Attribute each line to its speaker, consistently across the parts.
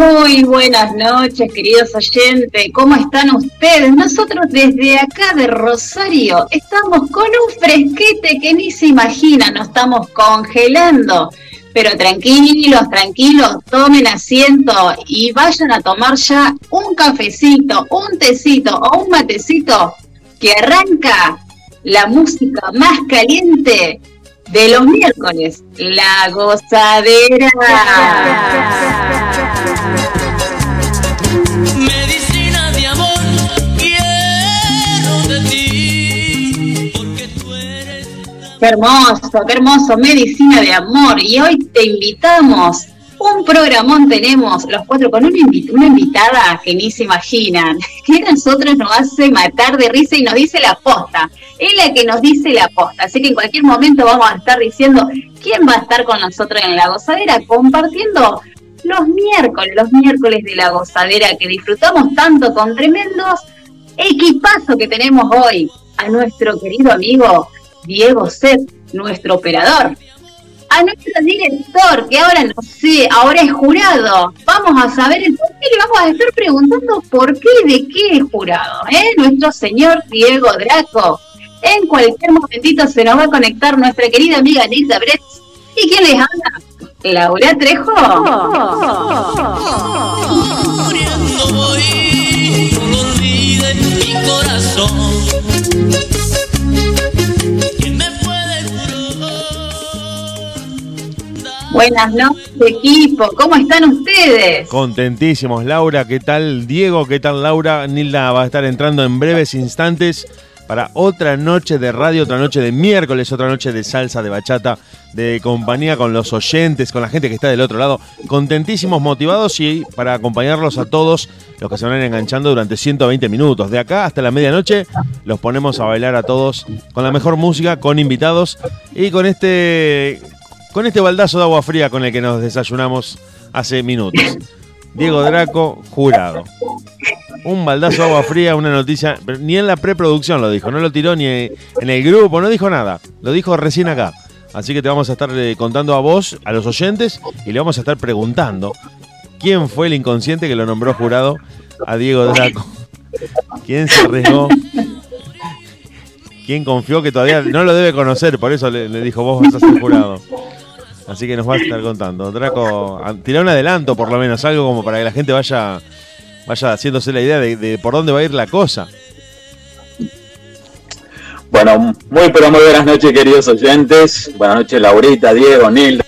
Speaker 1: Muy buenas noches, queridos oyentes. ¿Cómo están ustedes? Nosotros desde acá de Rosario estamos con un fresquete que ni se imaginan, nos estamos congelando. Pero tranquilos, tranquilos, tomen asiento y vayan a tomar ya un cafecito, un tecito o un matecito que arranca la música más caliente de los miércoles, la gozadera. Qué hermoso, qué hermoso, medicina de amor. Y hoy te invitamos. Un programón tenemos los cuatro con una, una invitada que ni se imaginan, que a nosotros nos hace matar de risa y nos dice la posta. Es la que nos dice la posta. Así que en cualquier momento vamos a estar diciendo quién va a estar con nosotros en la gozadera, compartiendo los miércoles, los miércoles de la gozadera que disfrutamos tanto con tremendos equipazo que tenemos hoy. A nuestro querido amigo Diego Set, nuestro operador. A nuestro director, que ahora no sé, ahora es jurado. Vamos a saber el por qué, le vamos a estar preguntando por qué y de qué es jurado, ¿eh? Nuestro señor Diego Draco. En cualquier momentito se nos va a conectar nuestra querida amiga Nilda Bretz. ¿Y quién les habla? Laura Trejo. Buenas noches, equipo. ¿Cómo están ustedes?
Speaker 2: Contentísimos, Laura. ¿Qué tal, Diego? ¿Qué tal, Laura? Nilda va a estar entrando en breves instantes para otra noche de radio, otra noche de miércoles, otra noche de salsa, de bachata, de compañía con los oyentes, con la gente que está del otro lado. Contentísimos, motivados y para acompañarlos a todos los que se van enganchando durante 120 minutos. De acá hasta la medianoche los ponemos a bailar a todos con la mejor música, con invitados y con este con este baldazo de agua fría con el que nos desayunamos hace minutos. Diego Draco, jurado. Un baldazo de agua fría, una noticia, ni en la preproducción lo dijo, no lo tiró ni en el grupo, no dijo nada, lo dijo recién acá. Así que te vamos a estar eh, contando a vos, a los oyentes, y le vamos a estar preguntando quién fue el inconsciente que lo nombró jurado a Diego Draco. ¿Quién se arriesgó? ¿Quién confió que todavía no lo debe conocer? Por eso le, le dijo, vos vas a ser jurado. Así que nos va a estar contando. Draco, tirá un adelanto por lo menos, algo como para que la gente vaya, vaya haciéndose la idea de, de por dónde va a ir la cosa.
Speaker 3: Bueno, muy pero muy buenas noches, queridos oyentes. Buenas noches, Laurita, Diego, Nilda.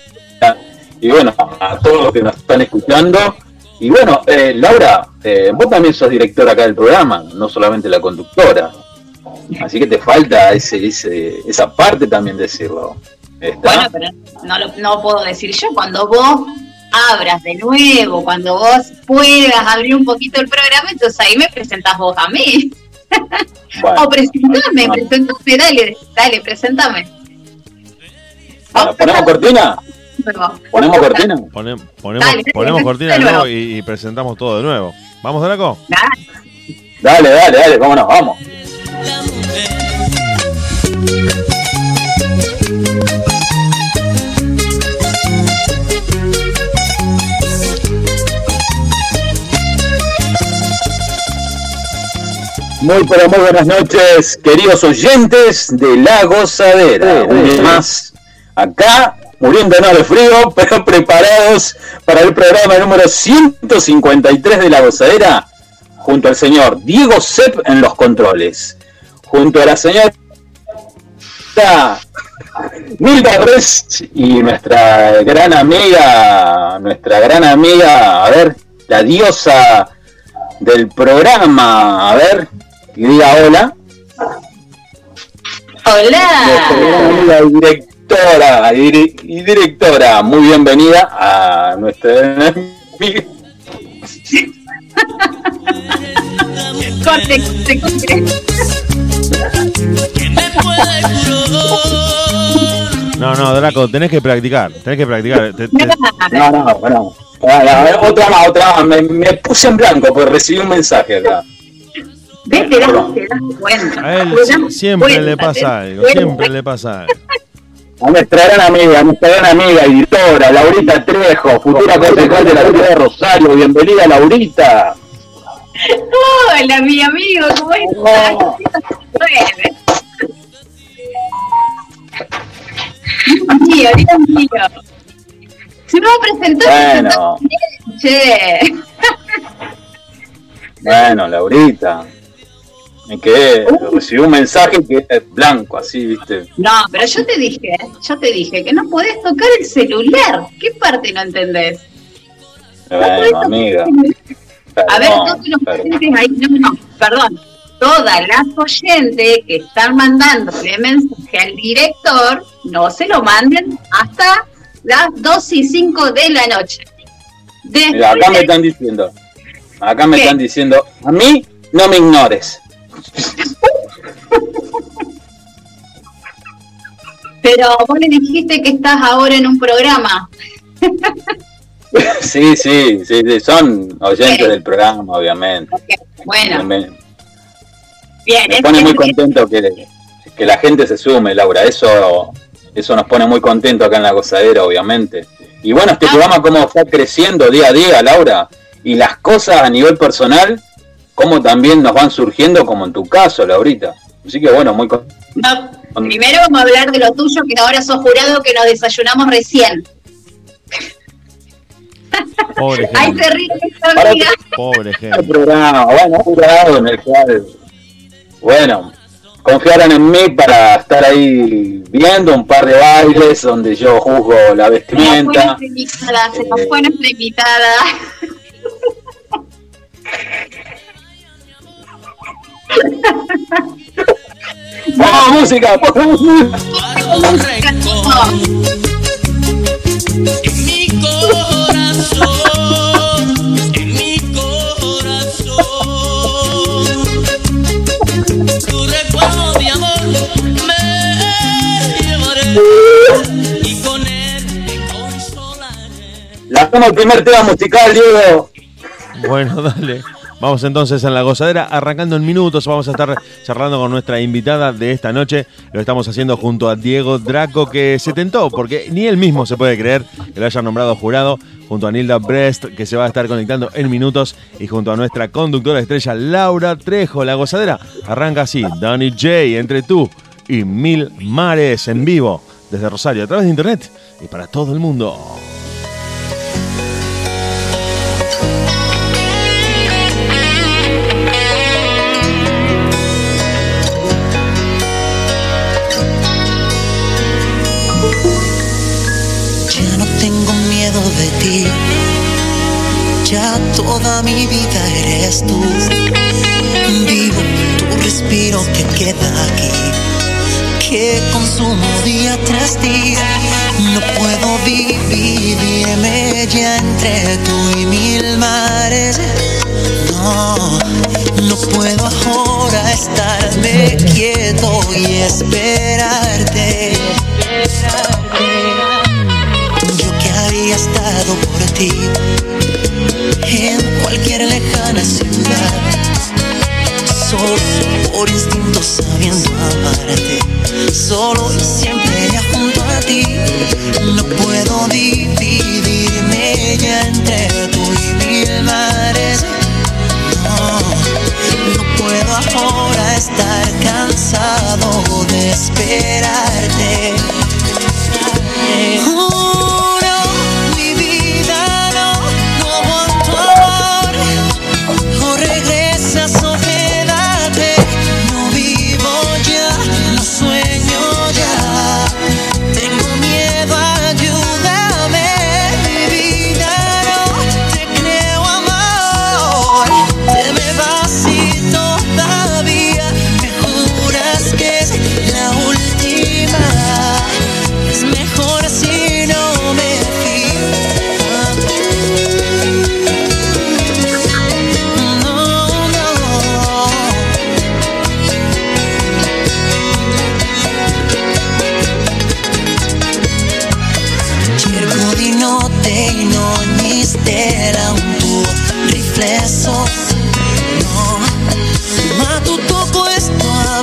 Speaker 3: Y bueno, a todos los que nos están escuchando. Y bueno, eh, Laura, eh, vos también sos directora acá del programa, no solamente la conductora. Así que te falta ese, ese, esa parte también decirlo. ¿Está?
Speaker 1: Bueno, pero no lo no puedo decir yo. Cuando vos abras de nuevo, cuando vos puedas abrir un poquito el programa, entonces ahí me presentás vos a mí.
Speaker 3: Bueno,
Speaker 1: O presentame,
Speaker 3: bueno.
Speaker 1: presentame, dale, dale, presentame.
Speaker 3: bueno, ¿Ponemos cortina? ¿Ponemos cortina?
Speaker 2: Pone- ponemos
Speaker 1: Dale,
Speaker 2: ponemos
Speaker 1: dale,
Speaker 2: cortina de nuevo
Speaker 1: nuevo.
Speaker 2: y, y presentamos todo de nuevo. ¿Vamos, Draco?
Speaker 1: dale.
Speaker 3: Dale, dale, no, vamos. Muy pero muy buenas noches, queridos oyentes de La Gozadera. Un día más acá, muriéndonos de frío, pero preparados para el programa número 153 de La Gozadera, junto al señor Diego Sepp en los controles, junto a la señora Nilda Res y nuestra gran amiga, nuestra gran amiga, a ver, la diosa del programa, a ver, que diga hola. nuestra
Speaker 1: Hola.
Speaker 3: y directora, y, dire- y directora, muy bienvenida a nuestra.
Speaker 2: No, no, Draco, tenés que practicar, tenés que practicar. Te- te-
Speaker 3: No, no, bueno. Ah, a ver, otra más, otra más. Me, me puse en blanco porque recibí un mensaje acá.
Speaker 1: ¿Ves? Te das, te das cuenta.
Speaker 2: a él
Speaker 1: das
Speaker 2: siempre
Speaker 1: cuenta,
Speaker 2: le pasa algo, siempre le pasa algo.
Speaker 3: A nuestra gran amiga, a nuestra gran amiga, editora, Laurita Trejo, futura concejal de la ciudad de Rosario. Bienvenida, Laurita.
Speaker 1: Hola, mi amigo, ¿cómo estás? Bueno. Dios mío, Dios mío. Se me va a presentar.
Speaker 3: Bueno.
Speaker 1: Che.
Speaker 3: Bueno, Laurita. Me quedé, recibí un mensaje que es blanco, así, viste.
Speaker 1: No, pero yo te dije, yo te dije que no podés tocar el celular. ¿Qué parte no entendés? No
Speaker 3: Bueno, amiga.
Speaker 1: A ver, todos los oyentes ahí, no, no, perdón, todas las oyentes que están mandándole mensaje al director, no se lo manden hasta las 2 y 5 de la noche. Después
Speaker 3: Mira, acá me están diciendo, acá me
Speaker 1: ¿Qué?
Speaker 3: están diciendo, a mí no me ignores.
Speaker 1: Pero vos le dijiste que estás ahora en un programa.
Speaker 3: Sí, sí, sí, sí, son oyentes del programa, obviamente.
Speaker 1: Bueno,
Speaker 3: Me,
Speaker 1: bien.
Speaker 3: me pone
Speaker 1: que-
Speaker 3: muy contento que, que la gente se sume, Laura. Eso, eso nos pone muy contento acá en la gozadera, obviamente. Y bueno, este
Speaker 1: Ah.
Speaker 3: programa cómo está creciendo día a día, Laura. Y las cosas a nivel personal, cómo también nos van surgiendo, como en tu caso, Laurita. Así que bueno, muy con-
Speaker 1: No, primero vamos a hablar de lo tuyo, que ahora sos jurado que nos desayunamos recién.
Speaker 2: Pobre
Speaker 1: Ahí
Speaker 2: gente,
Speaker 1: se ríe amiga.
Speaker 2: pobre gente.
Speaker 3: programa, bueno, en el cual, bueno, confiaron en mí para estar ahí viendo un par de bailes donde yo juzgo la
Speaker 1: Se nos fue
Speaker 3: vestimenta.
Speaker 1: nuestra invitada, se nos
Speaker 3: Eh.
Speaker 1: fue nuestra invitada.
Speaker 3: ¡Vamos, música! ¡Vamos, música!
Speaker 4: En mi corazón, en mi corazón. Tu recuerdo de amor me llevaré y con él me consolaré.
Speaker 3: Lanzamos el primer tema musical, Diego.
Speaker 2: Bueno, dale. Vamos entonces en la gozadera, arrancando en minutos. Vamos a estar charlando con nuestra invitada de esta noche. Lo estamos haciendo junto a Diego Draco, que se tentó, porque ni él mismo se puede creer que lo hayan nombrado jurado. Junto a Nilda Brest, que se va a estar conectando en minutos. Y junto a nuestra conductora estrella, Laura Trejo. La gozadera arranca así: Danny J, entre tú y Mil Mares en vivo desde Rosario, a través de internet y para todo el mundo.
Speaker 5: Ya toda mi vida eres tú. Vivo tu respiro que queda aquí. Que consumo día tras día. No puedo vivirme ya entre tú y mil mares. No, no puedo ahora estarme quieto y esperarte. Por ti en cualquier lejana ciudad, solo por instinto sabiendo amarte, solo y siempre ya junto a ti. No puedo dividirme ya entre tú y mil mares. No, no puedo ahora estar cansado de esperarte. Oh,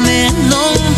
Speaker 5: questo a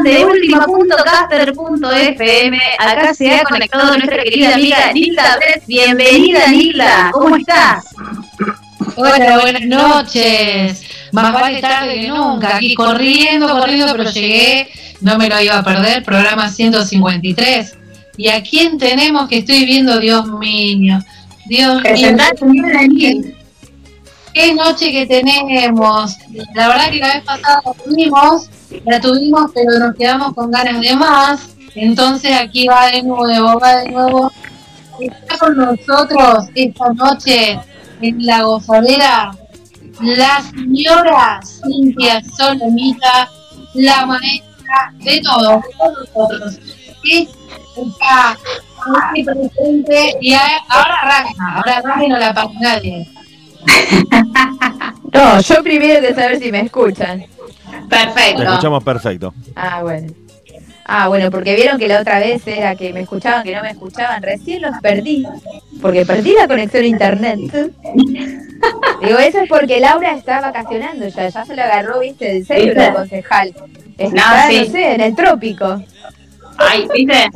Speaker 1: bienvenido a anteultima.caster.fm. Acá se ha conectado nuestra querida amiga Nilda Brett. Bienvenida, Nilda. ¿Cómo estás?
Speaker 6: Hola, buenas noches. Más vale tarde que nunca. Aquí corriendo, corriendo, pero llegué. No me lo iba a perder. Programa 153. ¿Y a quién tenemos que estoy viendo? Dios mío. Dios mío. Qué noche que tenemos. La verdad que la vez pasada tuvimos, la tuvimos, pero nos quedamos con ganas de más. Entonces aquí va de nuevo, va de nuevo. Está con nosotros esta noche en la gozadera la señora Cintia Solomita, la maestra de todos, nosotros. Que está aquí presente y ahora arranca, ahora arranca y no la paga nadie.
Speaker 7: No, yo primero que saber si me escuchan.
Speaker 2: Te
Speaker 1: Perfecto.
Speaker 2: escuchamos perfecto.
Speaker 7: Ah, bueno. Ah, bueno, porque vieron que la otra vez era que me escuchaban, que no me escuchaban. Recién los perdí, porque perdí la conexión a internet. Digo, eso es porque Laura está vacacionando ya, ya se lo agarró, viste, del serio
Speaker 1: ¿Viste?
Speaker 7: el concejal. Está,
Speaker 1: No, sí.
Speaker 7: no sé, en el trópico.
Speaker 1: Ay, ¿viste?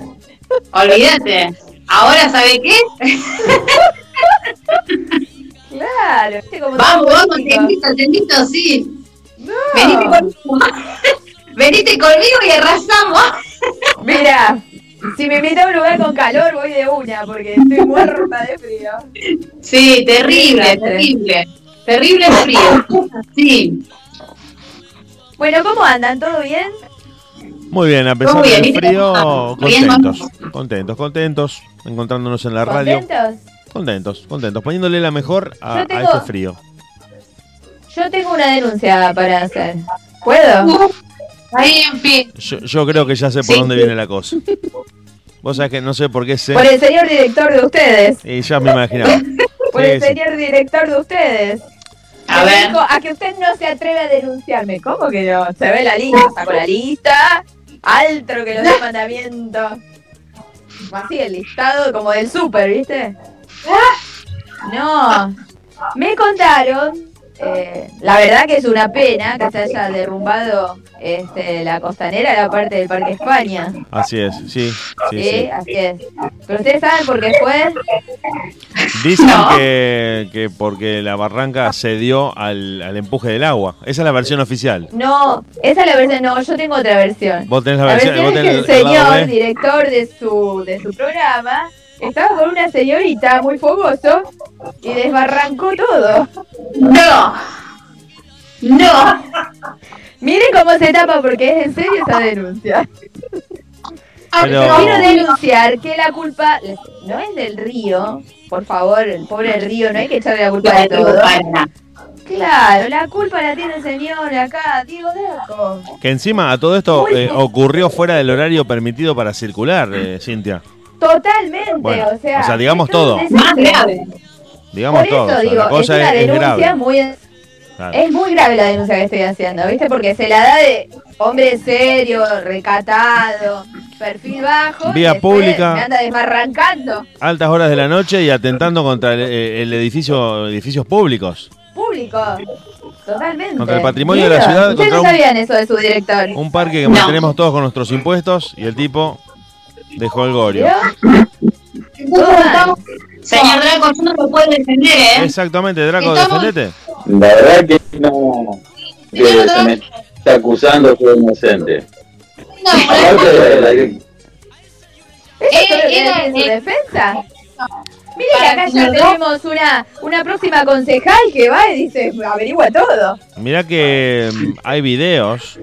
Speaker 1: Olvídate. Ahora, ¿sabe qué?
Speaker 7: Claro, viste como
Speaker 1: Vamos, vamos, te
Speaker 7: político.
Speaker 1: invito, te invito, sí.
Speaker 7: No.
Speaker 1: Venite conmigo. Venite conmigo y arrasamos.
Speaker 7: Mira, si me invita a un lugar con calor voy de una, porque estoy muerta de frío.
Speaker 1: Sí, terrible, terrible. Terrible frío. Sí.
Speaker 7: Bueno, ¿cómo andan? ¿Todo bien?
Speaker 2: Muy bien, a pesar del frío, contentos, contentos, contentos, encontrándonos en la radio.
Speaker 7: ¿Contentos?
Speaker 2: Contentos, contentos, poniéndole la mejor a,
Speaker 7: tengo-
Speaker 2: este frío.
Speaker 7: Yo tengo una denuncia para hacer. ¿Puedo?
Speaker 6: Ahí en fin.
Speaker 2: Yo, yo creo que ya sé por
Speaker 1: Sí,
Speaker 2: dónde viene la cosa. Vos sabés que no sé por qué sé.
Speaker 7: Por el señor director de ustedes.
Speaker 2: Y ya me imaginaba.
Speaker 7: Por
Speaker 2: Sí,
Speaker 7: el
Speaker 2: sí.
Speaker 7: señor director de ustedes.
Speaker 1: A ver.
Speaker 7: dijo, a que usted no se atreve a denunciarme. ¿Cómo que no? Se ve la lista, saco la lista. Alto que lo de mandamiento. Así el listado como del súper, ¿viste? No. Me contaron, eh, la verdad que es una pena que se haya derrumbado este, la costanera, la parte del Parque España.
Speaker 2: Así es, sí, sí,
Speaker 7: Sí,
Speaker 2: sí.
Speaker 7: así es. Pero ustedes saben por qué fue.
Speaker 2: Dicen
Speaker 1: No.
Speaker 2: que, que porque la barranca cedió al, al empuje del agua. Esa es la versión oficial.
Speaker 7: No, esa es la versión, no, yo tengo otra versión.
Speaker 2: Vos tenés la
Speaker 7: La
Speaker 2: versión,
Speaker 7: versión
Speaker 2: vos
Speaker 7: es que el
Speaker 2: el lado
Speaker 7: señor, director de su, de su programa, estaba con una señorita muy fogoso y desbarrancó todo.
Speaker 1: No. No.
Speaker 7: Miren cómo se tapa porque es en serio esa denuncia.
Speaker 2: Pero-
Speaker 7: Quiero denunciar que la culpa no es del río, por favor, el pobre río, no hay que echarle la culpa de todo. Claro, la culpa la tiene el señor acá, Diego Daco.
Speaker 2: Que encima a todo esto eh, ocurrió fuera del horario permitido para circular, eh, Cintia.
Speaker 7: Totalmente,
Speaker 2: Bueno,
Speaker 7: o sea.
Speaker 2: o sea, digamos
Speaker 7: un
Speaker 2: todo.
Speaker 1: Más grave.
Speaker 2: Digamos
Speaker 7: Por eso
Speaker 2: todo. o sea,
Speaker 7: digo,
Speaker 2: la cosa
Speaker 7: es una
Speaker 2: es, es
Speaker 7: denuncia
Speaker 2: grave.
Speaker 7: muy.
Speaker 2: Claro.
Speaker 7: Es muy grave la denuncia que estoy haciendo, ¿viste? Porque se la da de hombre serio, recatado, perfil bajo.
Speaker 2: Vía pública.
Speaker 7: Me anda desbarrancando.
Speaker 2: Altas horas de la noche y atentando contra el, eh, el edificio, edificios públicos.
Speaker 7: Público. Totalmente.
Speaker 2: Contra el patrimonio de la ciudad,
Speaker 7: Ustedes
Speaker 2: contra
Speaker 7: no
Speaker 2: un-
Speaker 7: sabían eso de su director.
Speaker 2: Un parque que
Speaker 1: No.
Speaker 2: mantenemos todos con nuestros impuestos y el tipo dejó el gorio.
Speaker 7: ¿Vio?
Speaker 6: Entonces estamos,
Speaker 1: Señor Draco, yo no lo puedo defender, ¿eh?
Speaker 2: Exactamente, Draco,
Speaker 6: Estamos-
Speaker 2: defendete.
Speaker 3: La verdad que no. Que se me está acusando soy inocente.
Speaker 6: no,
Speaker 3: Aparte de la
Speaker 7: ¿Eso
Speaker 6: Eh,
Speaker 7: que
Speaker 6: era-
Speaker 7: su defensa? Mire que acá
Speaker 6: que
Speaker 7: ya tenemos una, una próxima concejal que va y dice, averigua todo.
Speaker 2: Mirá que mm, hay videos,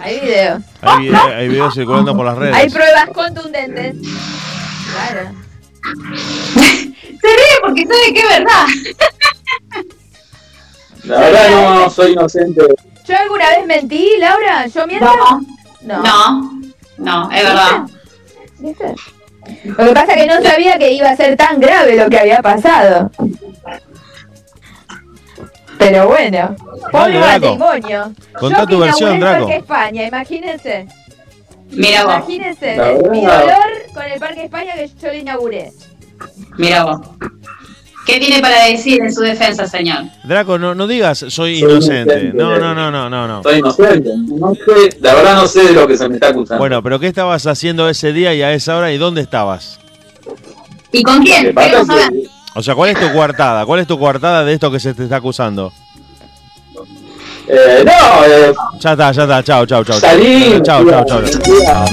Speaker 7: Hay videos.
Speaker 2: hay, vide- hay videos circulando por las
Speaker 7: Hay
Speaker 2: redes.
Speaker 7: pruebas contundentes. Claro.
Speaker 1: Se ríe porque sabe que es verdad.
Speaker 3: La verdad no soy inocente.
Speaker 7: ¿Yo alguna vez mentí, Laura? ¿Yo miento?
Speaker 1: No, no, no, es verdad.
Speaker 7: ¿Viste? Lo que pasa es que no sabía que iba a ser tan grave lo que había pasado. Pero bueno,
Speaker 2: Draco.
Speaker 7: matrimonio.
Speaker 2: Contá
Speaker 7: Yo
Speaker 2: tu versión, Draco.
Speaker 7: Parque España, imagínense.
Speaker 1: Mira vos,
Speaker 7: Imagínense, mi dolor con el Parque España que yo lo inauguré.
Speaker 1: mira vos. ¿Qué tiene para decir en su defensa, señor?
Speaker 2: Draco, no, no digas soy
Speaker 3: Soy
Speaker 2: inocente.
Speaker 3: inocente.
Speaker 2: No, no, no, no, no, no.
Speaker 3: Soy inocente. No sé, la verdad no sé de lo que se me está acusando.
Speaker 2: Bueno, pero ¿qué estabas haciendo ese día y a esa hora y dónde estabas?
Speaker 1: ¿Y con quién?
Speaker 3: pasa
Speaker 2: O sea, ¿cuál es tu coartada? ¿Cuál es tu coartada de esto que se te está acusando?
Speaker 3: Eh, no, eh,
Speaker 2: Ya está, ya está, chao, chao, chao.
Speaker 3: salí,
Speaker 2: Chao, chao, chao.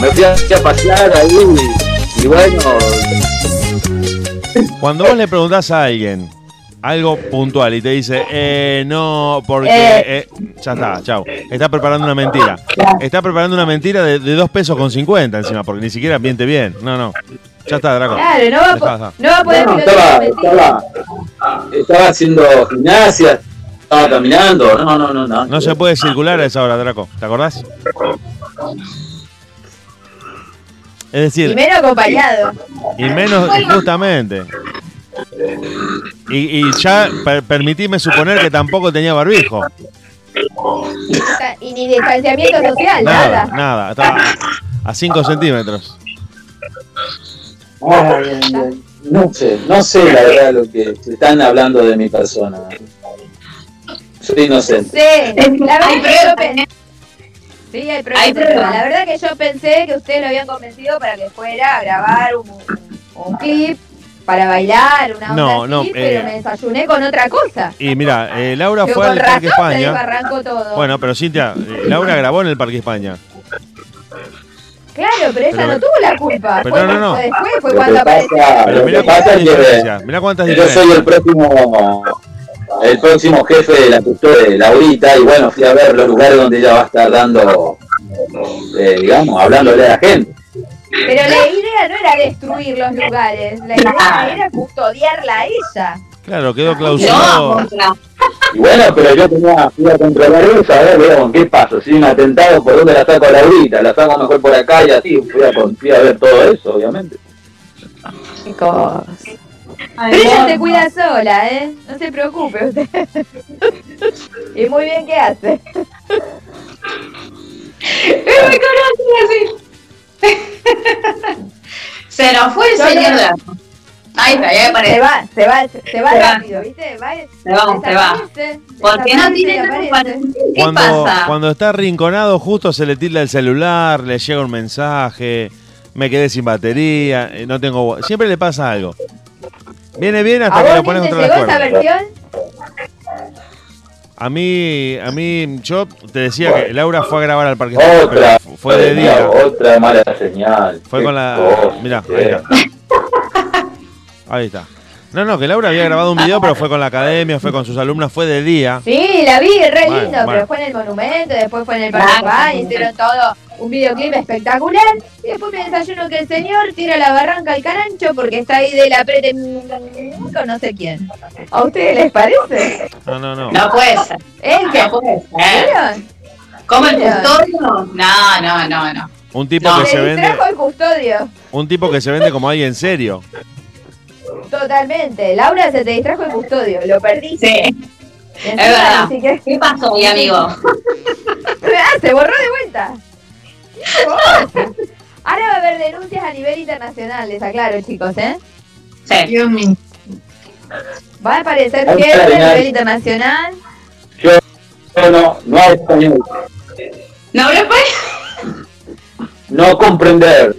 Speaker 3: me fui a- pasear ahí y, y bueno,
Speaker 2: Cuando vos le preguntás a alguien algo puntual y te dice, eh, no, porque...
Speaker 7: Eh.
Speaker 2: eh, ya está, chao. Está preparando una mentira. Está preparando una mentira de, de dos pesos con 50 encima, porque ni siquiera miente bien. No, no. Ya está, Draco.
Speaker 7: Claro, no va, a no va poder
Speaker 3: no, estaba, haciendo gimnasia, estaba caminando, no, no, no, no.
Speaker 2: No se puede circular a esa hora, Draco. ¿Te acordás? Es decir,
Speaker 7: Y menos acompañado.
Speaker 2: Y menos, justamente. Y, y ya per- permitime suponer que tampoco tenía barbijo.
Speaker 7: Y ni distanciamiento social,
Speaker 2: Nada,
Speaker 7: nada.
Speaker 2: nada. Estaba a 5 centímetros.
Speaker 3: Ay. No sé, no sé la verdad lo que están hablando de mi persona. Soy inocente.
Speaker 7: Sí, la verdad
Speaker 1: Hay
Speaker 7: que yo pensé. Sí, hay pruebas. La verdad que yo pensé que ustedes lo habían convencido para que fuera a grabar un, un clip para bailar, una onda
Speaker 2: No,
Speaker 7: así,
Speaker 2: no,
Speaker 7: pero
Speaker 2: eh,
Speaker 7: me desayuné con otra cosa.
Speaker 2: Y mira, eh, Laura
Speaker 7: Pero
Speaker 2: fue al Parque España.
Speaker 7: todo.
Speaker 2: Bueno, pero Cintia, eh, Laura grabó en el Parque España.
Speaker 7: Claro, pero ella
Speaker 2: pero-
Speaker 7: no tuvo la culpa.
Speaker 2: pero
Speaker 7: fue
Speaker 2: no, no, no.
Speaker 7: fue después, fue cuando apareció.
Speaker 2: Pero cuántas diferencias.
Speaker 3: Yo soy el próximo el próximo jefe de la cultura de Laurita y bueno, fui a ver los lugares donde ella va a estar dando, eh, digamos, hablándole a la gente.
Speaker 7: Pero la idea no era destruir los lugares, la idea era custodiarla a ella.
Speaker 2: Claro, quedó
Speaker 1: No,
Speaker 2: clausurado.
Speaker 1: contra.
Speaker 3: Y bueno, pero yo tenía, a controlar eso, a ver, digamos, ¿qué pasa? Si hay un atentado, ¿por dónde la saco a Laurita? La saco mejor por acá y así, fui a, con- fui a ver todo eso, obviamente.
Speaker 7: Chicos. Pero ella se cuida sola, ¿eh? No se preocupe usted. y muy bien que hace.
Speaker 1: Es muy conocido así. Se nos fue el señor Ahí está, ya
Speaker 7: Se
Speaker 1: aparece.
Speaker 7: va, se va, se va
Speaker 1: Se va.
Speaker 7: rápido, ¿viste? Va,
Speaker 1: Se va, se va.
Speaker 7: desaparece,
Speaker 1: Porque no
Speaker 7: y
Speaker 1: tiene nada. ¿Qué
Speaker 2: Cuando,
Speaker 1: pasa?
Speaker 2: cuando está arrinconado, justo se le tilda el celular, le llega un mensaje, me quedé sin batería, eh, no tengo. Siempre le pasa algo. Viene bien
Speaker 7: ¿A
Speaker 2: hasta que
Speaker 7: vos
Speaker 2: lo pones
Speaker 7: te
Speaker 2: contra
Speaker 7: llegó
Speaker 2: la cuerda.
Speaker 7: versión?
Speaker 2: A mí, a mí, yo te decía que Laura fue a grabar al Parque
Speaker 3: Otra,
Speaker 2: pero fue de día.
Speaker 3: otra mala señal.
Speaker 2: Fue con la.
Speaker 3: cosa,
Speaker 2: ahí está. Ahí está. No, no, que Laura había grabado un video, pero fue con la academia, fue con sus alumnas, fue de día.
Speaker 7: Sí, la vi, re
Speaker 2: Bueno,
Speaker 7: lindo,
Speaker 2: bueno.
Speaker 7: pero fue en el monumento, después fue en el. España, hicieron todo un videoclip espectacular, y después me desayuno que el señor tira la barranca al carancho porque está ahí de la prete con no sé quién. ¿A ustedes les parece?
Speaker 2: No, no, no.
Speaker 1: No puede ser.
Speaker 7: ¿El que?
Speaker 1: No puede ser. ¿Cómo el custodio? No, no, no, no.
Speaker 2: Un tipo
Speaker 1: No.
Speaker 2: que se
Speaker 7: Se
Speaker 2: vende,
Speaker 7: el custodio.
Speaker 2: un tipo que se vende como alguien serio.
Speaker 7: Totalmente. Laura se te distrajo el custodio. Lo perdiste.
Speaker 1: Sí, es verdad. ¿Qué pasó ahí, amigo?
Speaker 7: Ah, se borró de vuelta. Ahora va a haber denuncias a nivel internacional, les aclaro, chicos, ¿eh?
Speaker 1: Sí.
Speaker 6: Dios mío.
Speaker 7: Va a aparecer gente a nivel internacional.
Speaker 3: Yo, yo no, no hablo español.
Speaker 1: ¿No hablo español?
Speaker 3: No comprender.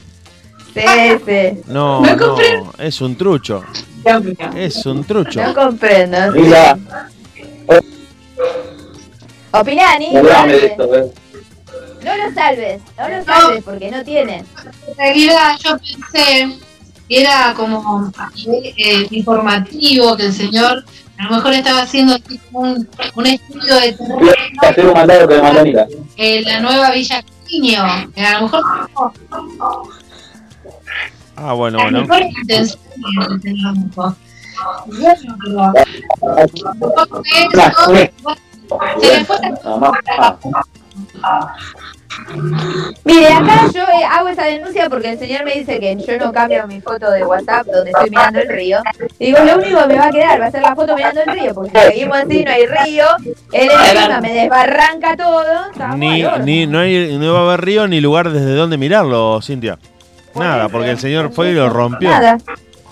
Speaker 7: Sí, sí.
Speaker 2: No, no, es un trucho.
Speaker 1: Dios mío.
Speaker 2: Es un trucho.
Speaker 7: No comprendo.
Speaker 3: Mira,
Speaker 7: dale.
Speaker 3: esto, eh.
Speaker 7: no lo salves, no lo salves porque no tiene.
Speaker 6: En realidad yo pensé que era como eh, informativo, que el señor a lo mejor estaba haciendo un, un estudio de terreno en la nueva Villa. Que a lo mejor
Speaker 2: Ah, bueno, bueno.
Speaker 7: Mire, acá yo eh, hago esa denuncia porque el señor me dice que yo no cambio mi foto de WhatsApp donde estoy mirando el río. Y digo, lo único que me va a quedar va a ser la foto mirando el río, porque si seguimos así no hay río, él encima me desbarranca todo.
Speaker 2: Ni, ni, no, hay, no va a haber río ni lugar desde donde mirarlo, Cintia. Nada, porque el señor fue y lo rompió.
Speaker 7: Nada.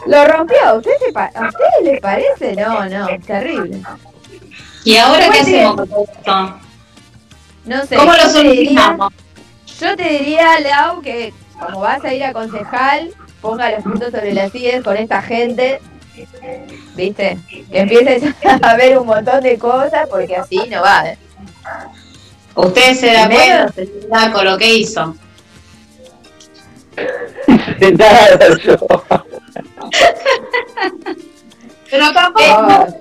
Speaker 7: Lo rompió. ¿A usted se pa- ¿A ustedes les parece? No, no, terrible.
Speaker 1: ¿Y ahora qué hacemos con todo esto?
Speaker 7: No sé.
Speaker 1: ¿Cómo lo solucionamos?
Speaker 7: Yo te diría, Lau, que como vas a ir a concejal, ponga los puntos sobre las sillas con esta gente. ¿Viste? Que empieces a ver un montón de cosas porque así no va. ¿eh?
Speaker 1: Usted se da cuenta con lo que hizo.
Speaker 3: Nada, yo.
Speaker 6: Pero tampoco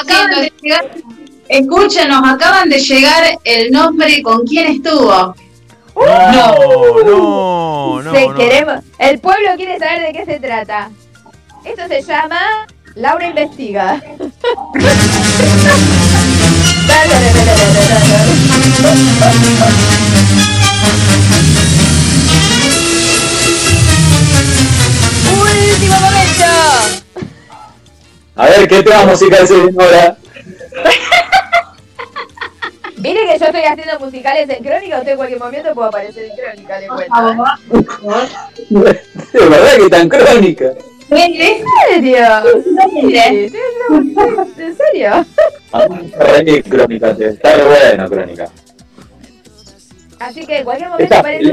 Speaker 1: acaban de llegar, escuchen, nos acaban de llegar el nombre con quién estuvo.
Speaker 2: No, no, no.
Speaker 7: se-
Speaker 2: no.
Speaker 7: queremos, el pueblo quiere saber de qué se trata. Esto se llama Laura Investiga. Último momento.
Speaker 3: A ver, ¿qué tema musical se viene ahora?
Speaker 7: Mire que yo estoy haciendo musicales en crónica, usted en cualquier momento puede aparecer en crónica, le cuento.
Speaker 3: De verdad que tan crónica.
Speaker 7: ¿En serio? ¿En serio?
Speaker 3: A mí me reí crónica, está re bueno crónica.
Speaker 7: Así que en cualquier momento aparece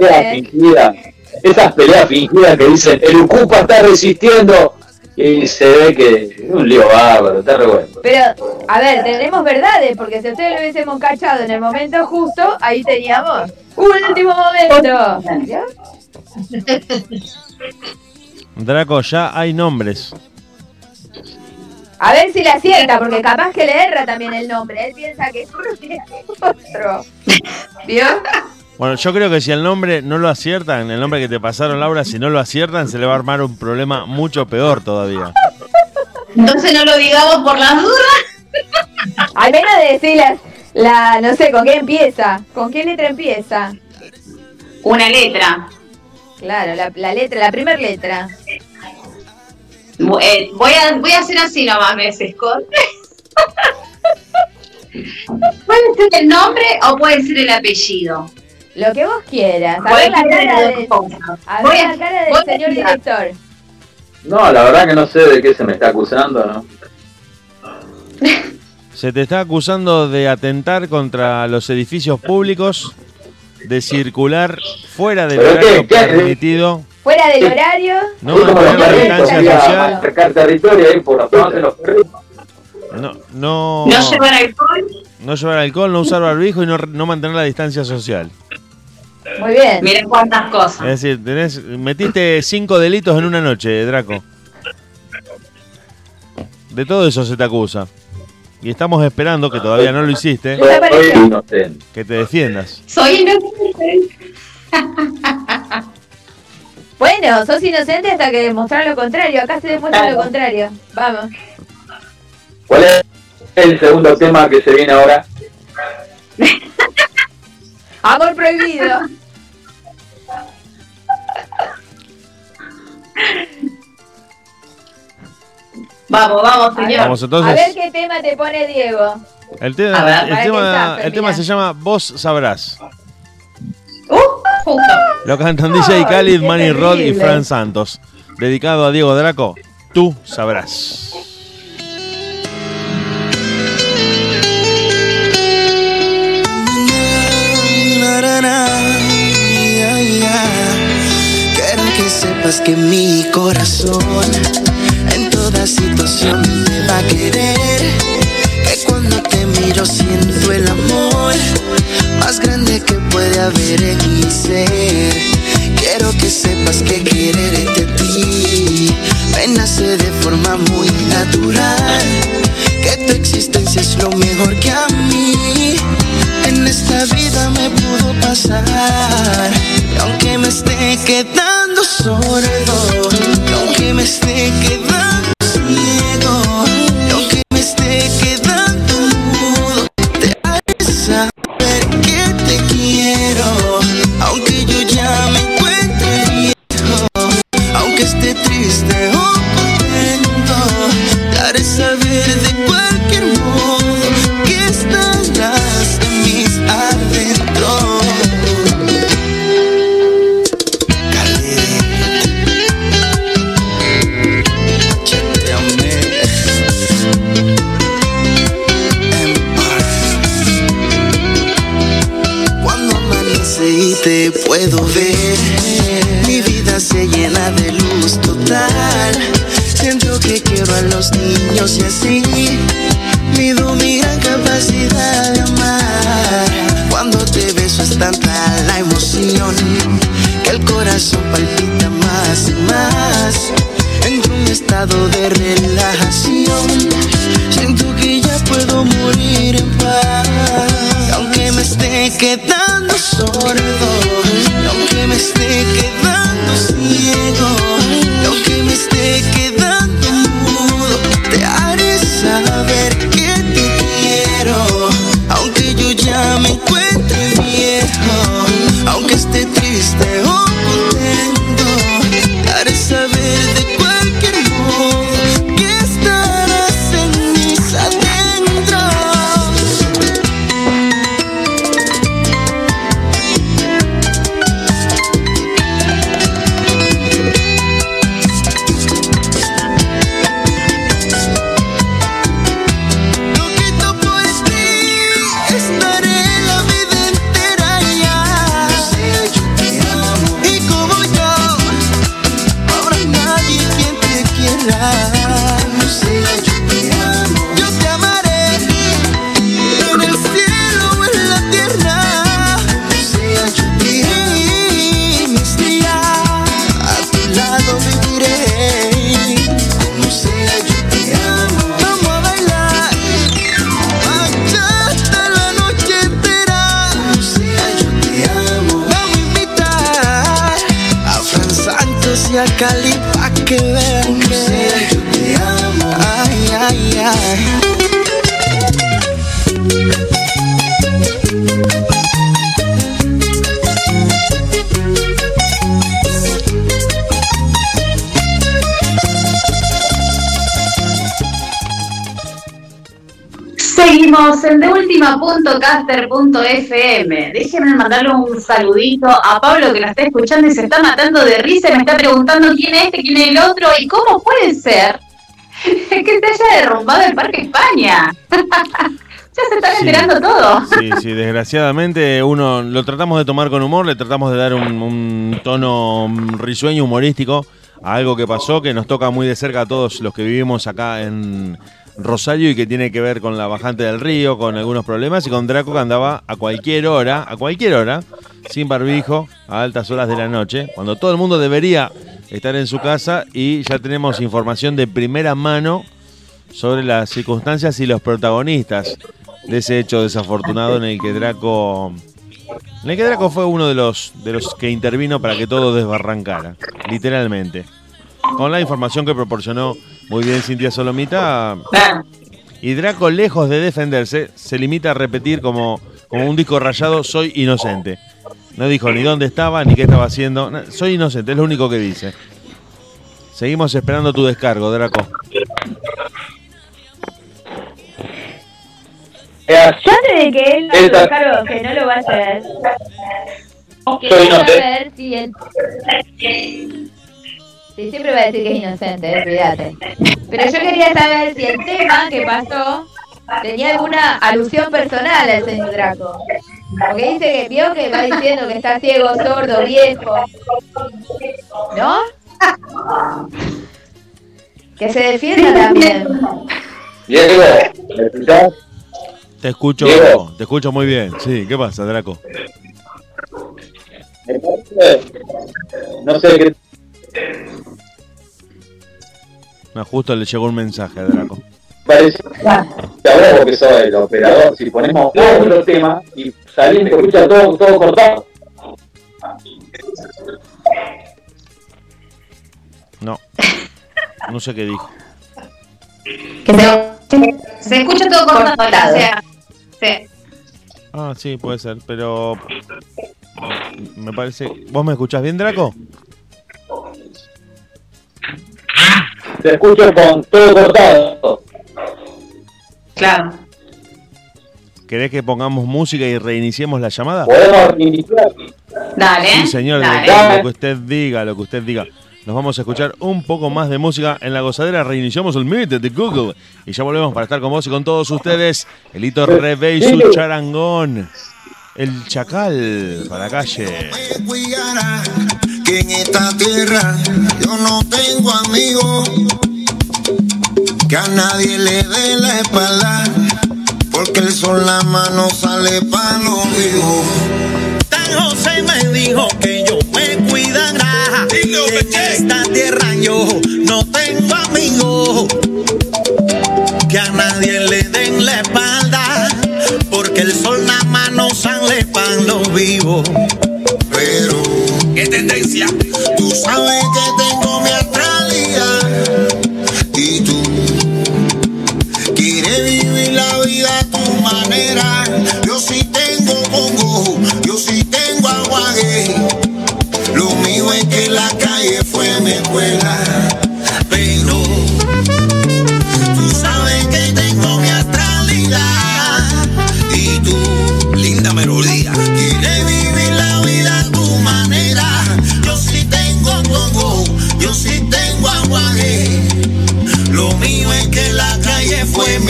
Speaker 3: esas peleas fingidas que dicen, el Ucupa está resistiendo, y se ve que es un lío bárbaro, está re bueno.
Speaker 7: Pero, a ver, tenemos verdades, porque si ustedes lo hubiésemos cachado en el momento justo, ahí teníamos último momento.
Speaker 2: Draco, ya hay nombres.
Speaker 7: A ver si le acierta, porque capaz que le erra también el nombre. Él piensa que es uno y es otro. ¿Vio?
Speaker 2: Bueno, yo creo que si el nombre no lo aciertan, el nombre que te pasaron, Laura, si no lo aciertan, se le va a armar un problema mucho peor todavía.
Speaker 1: Entonces no lo digamos por las dudas.
Speaker 7: Al menos de decir la, la, no sé, ¿con qué empieza? ¿Con qué letra empieza?
Speaker 1: Una letra.
Speaker 7: Claro, la, la letra, la primera letra.
Speaker 1: Eh, voy, a, voy a hacer así nomás, meses, Scott. puede ser el nombre o puede ser el apellido.
Speaker 7: Lo que vos quieras. A ver la cara la del señor director.
Speaker 3: No, la verdad que no sé de qué se me está acusando, ¿no?
Speaker 2: Se te está acusando de atentar contra los edificios públicos, de circular fuera del
Speaker 3: ¿Pero
Speaker 2: horario
Speaker 3: qué? ¿Qué?
Speaker 2: permitido,
Speaker 7: Fuera del horario.
Speaker 2: no mantener la distancia social,
Speaker 3: marcar territorio ahí por los perritos.
Speaker 2: no, no,
Speaker 1: No llevar alcohol.
Speaker 2: no llevar alcohol, no usar barbijo y no, no mantener la distancia social.
Speaker 7: Muy bien.
Speaker 1: Miren cuántas cosas.
Speaker 2: Es decir, tenés, metiste cinco delitos en una noche, Draco. De todo eso se te acusa. Y estamos esperando, que todavía no lo hiciste, que te defiendas.
Speaker 1: Soy inocente.
Speaker 7: Bueno, sos inocente hasta que demostrar lo contrario. Acá se demuestra lo contrario. Vamos.
Speaker 3: ¿Cuál es el segundo tema que se viene ahora?
Speaker 7: Amor prohibido.
Speaker 1: Vamos, vamos, señor.
Speaker 2: Vamos
Speaker 7: A ver qué tema te pone Diego.
Speaker 2: El, tema,
Speaker 1: ver,
Speaker 2: el,
Speaker 7: para que
Speaker 2: tema,
Speaker 7: está,
Speaker 2: el tema
Speaker 7: termina.
Speaker 2: se llama Vos sabrás.
Speaker 1: Uh, justo.
Speaker 2: Lo cantan DJ Khalid, Manny Rod y. Fran Santos. Dedicado a Diego Draco. Tú sabrás.
Speaker 5: Na, na, na, que mi corazón en toda situación te va a querer. Que cuando te miro siento el amor más grande que puede haber en mi ser. Quiero que sepas que quererte a ti me nace de forma muy natural. Que tu existencia es lo mejor que a mí en esta vida me pudo pasar. Y aunque me esté quedando sordo, y aunque me esté quedando ciego, y aunque me esté quedando Siento que quiero a los niños y así mido mi gran capacidad de amar. Cuando te beso es tanta la emoción que el corazón palpita más y más. En un estado de relajación. Siento que ya puedo morir en paz. Aunque me esté quedando sordo, aunque me esté quedando ciego, y aunque en
Speaker 1: deultima.caster.fm. Déjenme mandarle un saludito a Pablo que nos está escuchando y se está matando de risa y me está preguntando quién es este, quién es el otro y cómo puede ser que se haya derrumbado el Parque España. ya se están
Speaker 2: Sí.
Speaker 1: enterando todo.
Speaker 2: Sí, sí, desgraciadamente uno lo tratamos de tomar con humor, le tratamos de dar un, un tono risueño, humorístico a algo que pasó, que nos toca muy de cerca a todos los que vivimos acá en Rosario y que tiene que ver con la bajante del río, con algunos problemas y con Draco que andaba a cualquier hora, a cualquier hora, sin barbijo, a altas horas de la noche, cuando todo el mundo debería estar en su casa y ya tenemos información de primera mano sobre las circunstancias y los protagonistas de ese hecho desafortunado en el que Draco en el que Draco fue uno de los de los que intervino para que todo desbarrancara, literalmente. Con la información que proporcionó muy bien Cintia Solomita, y Draco lejos de defenderse, se limita a repetir como como un disco rayado, soy inocente. No dijo ni dónde estaba, ni qué estaba haciendo. Soy inocente, es lo único que dice. Seguimos esperando tu descargo, Draco.
Speaker 3: Eh,
Speaker 7: Trate de que él no claro, que no lo va a hacer.
Speaker 3: Soy inocente.
Speaker 7: Sí, siempre va a decir que es inocente, eh, olvídate. Pero yo quería saber si el tema que pasó tenía alguna alusión personal al señor Draco. Porque dice que vio que va diciendo que está ciego, sordo, viejo. ¿No? Que se defienda también.
Speaker 3: Diego, ¿me escuchás?
Speaker 2: Te escucho,
Speaker 3: Diego.
Speaker 2: te escucho muy bien. Sí, ¿qué pasa, Draco?
Speaker 3: No sé qué.
Speaker 2: No, justo le llegó un mensaje a Draco.
Speaker 3: Parece a vos que sos el operador. Si ponemos otro tema y salís me escucha todo, todo cortado.
Speaker 2: No. No sé qué dijo.
Speaker 1: Que se, se escucha todo cortado, o sea. Sí.
Speaker 2: Ah, sí, puede ser, pero. Me parece. ¿Vos me escuchás bien, Draco?
Speaker 3: Te escucho con todo cortado.
Speaker 1: Claro.
Speaker 2: ¿Querés que pongamos música y reiniciemos la llamada?
Speaker 3: Podemos iniciar.
Speaker 1: Dale.
Speaker 2: Sí, señor,
Speaker 1: Dale.
Speaker 2: lo que usted diga, lo que usted diga. Nos vamos a escuchar un poco más de música en la gozadera. Reiniciamos el Meet de Google. Y ya volvemos para estar con vos y con todos ustedes. Elito Rebe y su charangón. El chacal para la calle.
Speaker 8: Cuidara que en esta tierra yo no tengo amigos que a nadie le dé la espalda porque el sol la mano sale pa' los vivos San José me dijo que yo me cuidará. Que en esta tierra yo no tengo amigos que a nadie le den la espalda porque el sol la mano sale pa' los vivos qué tendencia. Tú sabes que tengo mi astralidad y tú quieres vivir la vida a tu manera. Yo sí tengo pongo yo sí tengo aguaje. Lo mío es que la calle fue mi escuela pero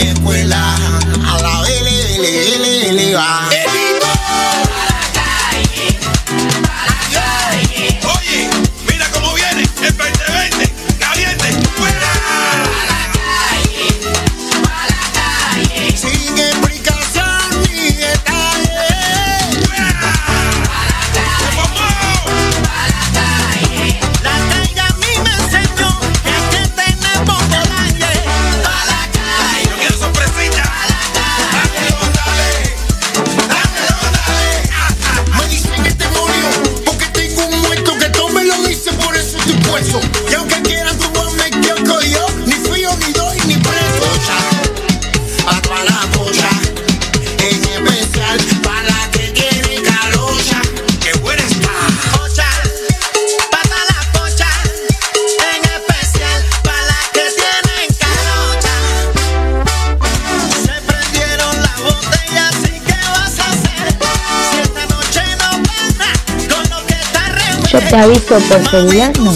Speaker 8: mi escuela. A la. Te
Speaker 7: aviso por celular, no.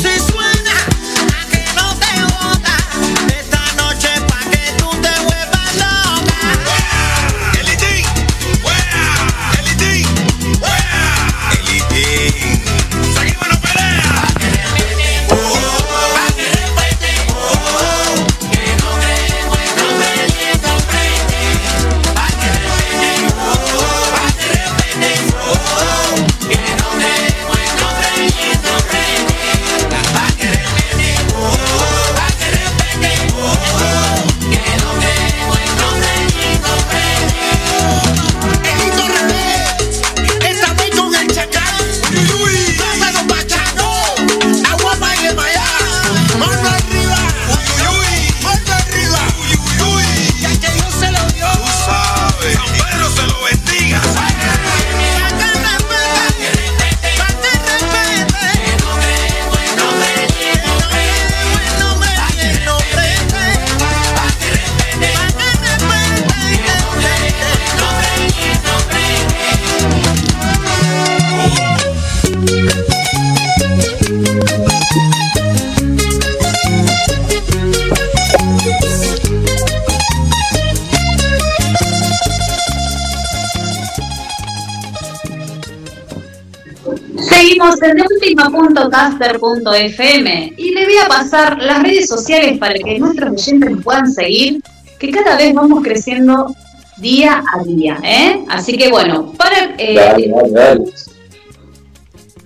Speaker 1: deultima.caster.fm y le voy a pasar las redes sociales para que nuestros oyentes nos puedan seguir, que cada vez vamos creciendo día a día, ¿eh? Así que bueno, para... eh,
Speaker 3: Dale, dale, dale.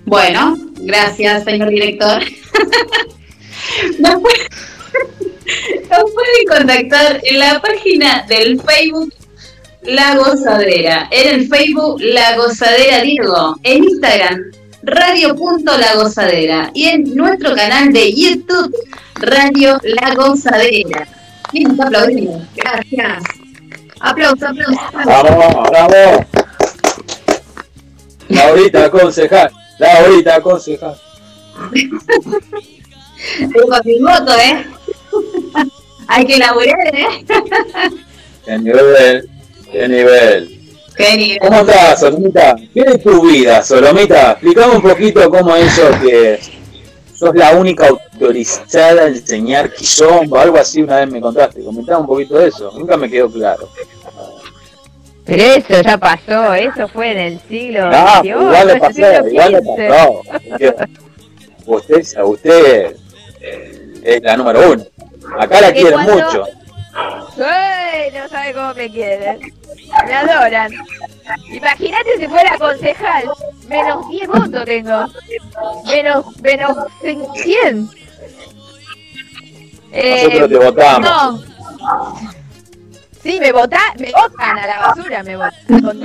Speaker 1: bueno, gracias, señor director. Nos, nos pueden contactar en la página del Facebook La Gozadera. En el Facebook La Gozadera Diego. En Instagram Radio.lagozadera. Y en nuestro canal de YouTube Radio La Gozadera. ¿Quién está aplaudiendo? Gracias. Aplausos, aplausos.
Speaker 3: Vamos, vamos. Laurita, concejal. Laurita, concejal.
Speaker 1: Tengo mi voto, ¿eh? Hay que laburar, ¿eh?
Speaker 3: Qué nivel, qué nivel. ¿Cómo estás, Solomita? ¿Qué de tu vida, Solomita? Explicame un poquito cómo es eso que sos la única autorizada a enseñar quizomba, algo así una vez me contaste. Comentaba un poquito de eso, nunca me quedó claro.
Speaker 7: Pero eso ya pasó, eso fue en el siglo
Speaker 3: Ah,
Speaker 7: XXI,
Speaker 3: igual le pasó, igual le pasó. Usted, usted es la número uno. Acá la quieren
Speaker 7: cuando-
Speaker 3: mucho.
Speaker 7: ¡Ay! No sabe cómo me quieren. Me adoran. Imagínate si fuera concejal. Menos 10 votos tengo. Menos, menos 100. Eh,
Speaker 3: Nosotros te votamos.
Speaker 7: No. Sí, me vota, me votan a la basura, me votan con.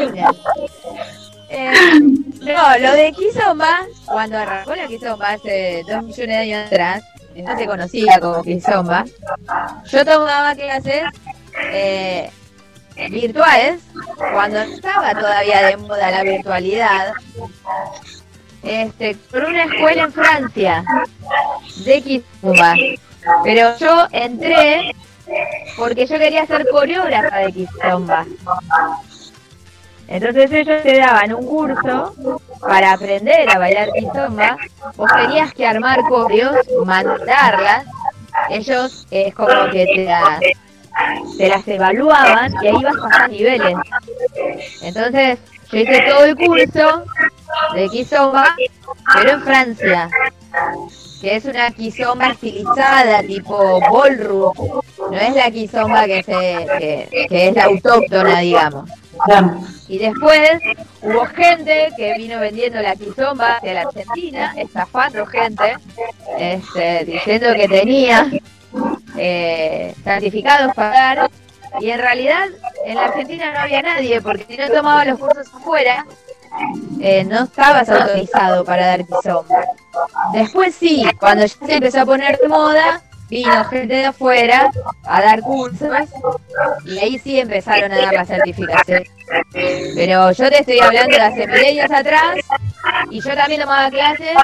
Speaker 7: Eh, no, lo de Kizomba, cuando arrancó la Kizomba hace dos millones de años atrás, no se conocía como Kizomba, yo tomaba clases eh, virtuales cuando estaba todavía de moda la virtualidad, este, por una escuela en Francia de Kizomba. Pero yo entré porque yo quería ser coreógrafa de Kizomba. Entonces ellos te daban un curso para aprender a bailar kizomba. Vos tenías que armar coreos, mandarlas. Ellos es como que te las, evaluaban y ahí vas pasando niveles. Entonces yo hice todo el curso de kizomba, pero en Francia. Que es una kizomba estilizada, tipo ballroom. No es la kizomba que, se, que, que es la autóctona, digamos. Y después hubo gente que vino vendiendo la quizomba hacia la Argentina, estafando gente, este, diciendo que tenía eh, certificados para dar. Y en realidad en la Argentina no había nadie, porque si no tomaba los cursos afuera, eh, no estabas autorizado para dar quizomba. Después sí, cuando ya se empezó a poner de moda, vino gente de afuera a dar cursos y ahí sí empezaron a dar la certificación. Pero yo te estoy hablando de hace milenios atrás y yo también tomaba clases.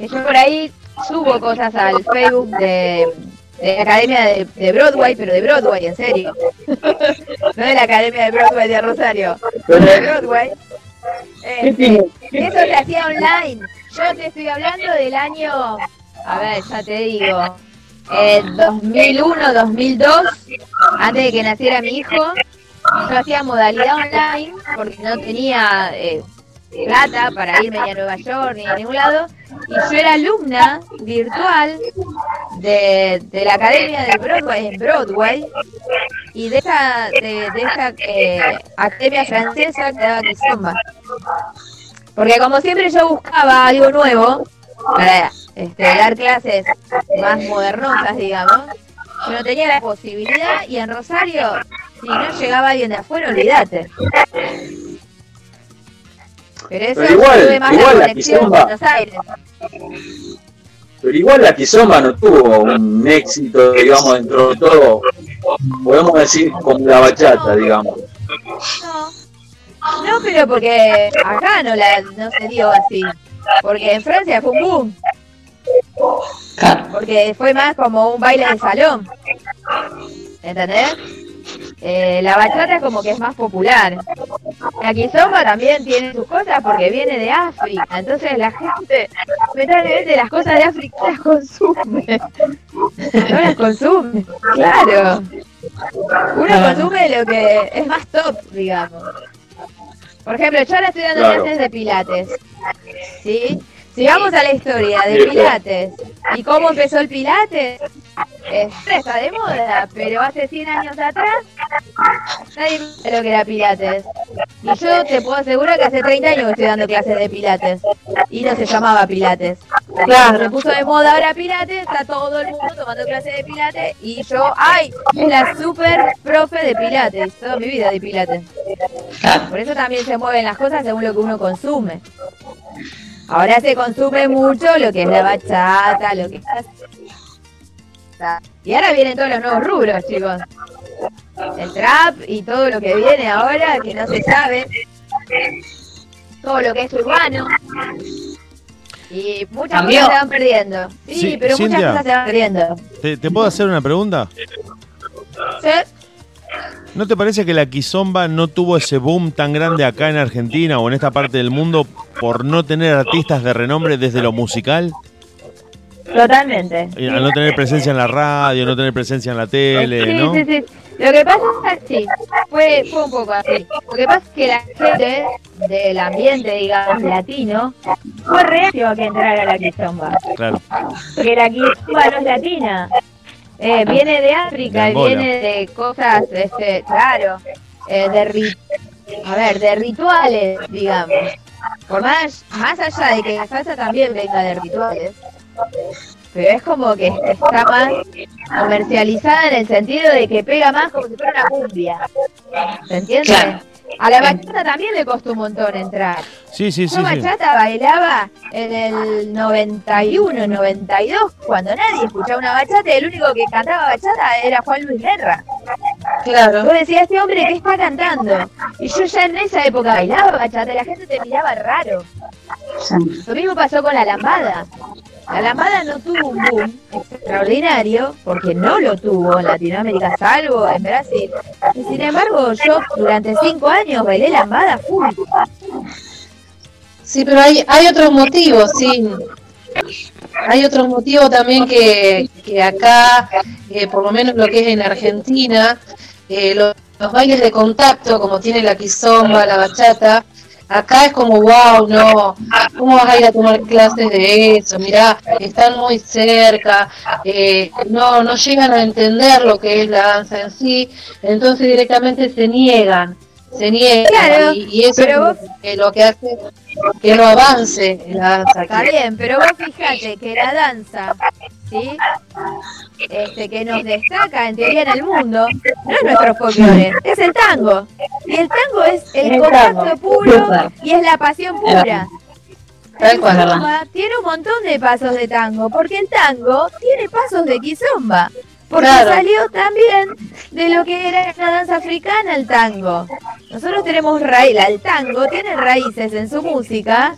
Speaker 7: Y yo por ahí subo cosas al Facebook de, de la Academia de, de Broadway, pero de Broadway, en serio. no de la Academia de Broadway de Rosario, de Broadway. Este, eso se hacía online. Yo te estoy hablando del año, a ver, ya te digo, eh, 2001, 2002, antes de que naciera mi hijo, yo hacía modalidad online porque no tenía eh, plata para irme ni a Nueva York ni a ningún lado. Y yo era alumna virtual de, de la Academia de Broadway en Broadway y de esa, de, de esa eh, academia francesa que daba Kizomba. Porque como siempre yo buscaba algo nuevo para este, dar clases más modernosas, digamos, yo no tenía la posibilidad y en Rosario, si no llegaba alguien de afuera, olvídate. Pero eso
Speaker 3: Pero igual-
Speaker 7: tuve más
Speaker 3: igual
Speaker 7: la
Speaker 3: la
Speaker 7: conexión con Buenos Aires.
Speaker 3: Pero igual la Kizomba no tuvo un éxito, digamos, dentro de todo, podemos decir, como la bachata, digamos.
Speaker 7: No, no, pero porque acá no, la, no se dio así. Porque en Francia fue un boom. Porque fue más como un baile de salón. ¿Entendés? Eh, la bachata como que es más popular. La kizomba también tiene sus cosas porque viene de África. Entonces la gente, lamentablemente, las cosas de África las consume. No las consume. Claro. Uno consume lo que es más top, digamos. Por ejemplo, yo ahora estoy dando
Speaker 3: Claro.
Speaker 7: clases de pilates. ¿Sí? Si vamos a la historia de Pilates y cómo empezó el Pilates, está de moda, pero hace 100 años atrás nadie sabía lo que era Pilates. Y yo te puedo asegurar que hace 30 años que estoy dando clases de Pilates y no se llamaba Pilates.
Speaker 6: Claro.
Speaker 7: Se puso de moda ahora Pilates, está todo el mundo tomando clases de Pilates y yo, ¡ay! Es la super profe de Pilates, toda mi vida de Pilates. Por eso también se mueven las cosas según lo que uno consume. Ahora se consume mucho lo que es la bachata, lo que es... Y ahora vienen todos los nuevos rubros, chicos. El trap y todo lo que viene ahora, que no se sabe. Todo lo que es urbano. Y muchas
Speaker 1: Cambió.
Speaker 7: cosas se van perdiendo. Sí,
Speaker 2: Sí,
Speaker 7: pero
Speaker 2: Cintia.
Speaker 7: muchas cosas se van perdiendo.
Speaker 2: ¿Te, te puedo hacer una pregunta?
Speaker 7: ¿Sí?
Speaker 2: ¿No te parece que la Kizomba no tuvo ese boom tan grande acá en Argentina o en esta parte del mundo por no tener artistas de renombre desde lo musical?
Speaker 7: Totalmente.
Speaker 2: Y Al no tener presencia en la radio, no tener presencia en la tele,
Speaker 7: sí,
Speaker 2: ¿no?
Speaker 7: sí, sí. Lo que pasa es así, fue, fue un poco así. Lo que pasa es que la gente del ambiente, digamos, latino, fue reacio a que entrara la quizomba.
Speaker 2: Claro.
Speaker 7: Porque la quizomba no es latina. Eh, viene de África,
Speaker 2: De
Speaker 7: y viene de cosas, este, claro, eh, de ri- a ver, de rituales, digamos. Por más, más allá de que la salsa también venga de rituales, pero es como que está más comercializada en el sentido de que pega más como si fuera una cumbia. ¿Se entiende?
Speaker 1: Claro.
Speaker 7: A la bachata también le costó un montón entrar.
Speaker 2: Sí, sí, sí,
Speaker 7: Yo
Speaker 2: sí.
Speaker 7: bachata bailaba en el 91, 92, cuando nadie escuchaba una bachata y el único que cantaba bachata era Juan Luis Guerra.
Speaker 6: Claro.
Speaker 7: Yo decía, este hombre, ¿qué está cantando? Y yo ya en esa época bailaba bachata y la gente te miraba raro. Lo mismo pasó con la lambada. La lambada no tuvo un boom extraordinario porque no lo tuvo en Latinoamérica, salvo en Brasil. Y sin embargo, yo durante cinco años bailé lambada full.
Speaker 6: Sí, pero hay, hay otros motivos, sí. Hay otros motivos también que, que acá, eh, por lo menos lo que es en Argentina, eh, lo- los bailes de contacto, como tiene la quizomba, la bachata, acá es como, wow, no, ¿cómo vas a ir a tomar clases de eso? Mirá, están muy cerca, eh, no, no llegan a entender lo que es la danza en sí, entonces directamente se niegan, se niegan,
Speaker 7: Claro,
Speaker 6: y, y eso
Speaker 7: pero
Speaker 6: es lo que- lo que hace que no avance la danza
Speaker 7: Está bien, pero vos fíjate que la danza, ¿sí? Este, que nos destaca en teoría en el mundo, no es nuestro folclore, es el tango. Y el tango es el
Speaker 1: El
Speaker 7: contacto
Speaker 1: tango.
Speaker 7: puro y es la pasión pura. Quizomba tiene un montón de pasos de tango, porque el tango tiene pasos de quizomba. Porque
Speaker 6: Claro.
Speaker 7: salió también de lo que era la danza africana el tango. Nosotros tenemos raíz, el tango tiene raíces en su música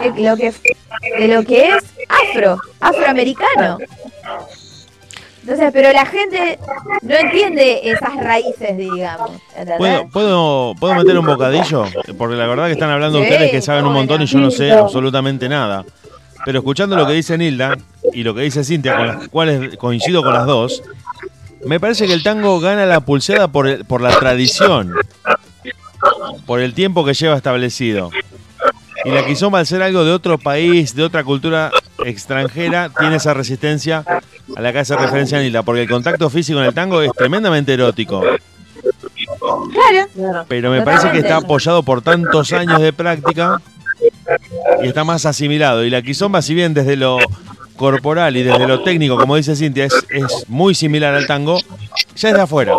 Speaker 7: de lo que, de lo que es afro, afroamericano. Entonces, pero la gente no entiende esas raíces, digamos.
Speaker 2: ¿Puedo, puedo, ¿Puedo meter un bocadillo? Porque la verdad que están hablando
Speaker 7: Sí,
Speaker 2: ustedes que saben un montón y yo no sé absolutamente nada. Pero escuchando lo que dice Nilda y lo que dice Cintia, con las cuales coincido con las dos, me parece que el tango gana la pulseada por, el- por la tradición, por el tiempo que lleva establecido. Y la quizomba, al ser algo de otro país, de otra cultura extranjera, tiene esa resistencia a la que hace referencia Nilda, porque el contacto físico en el tango es tremendamente erótico.
Speaker 7: Claro.
Speaker 2: Pero me parece que está apoyado por tantos años de práctica y está más asimilado. Y la quizomba, si bien desde lo corporal y desde lo técnico, como dice Cintia, es, es muy similar al tango, ya es de afuera.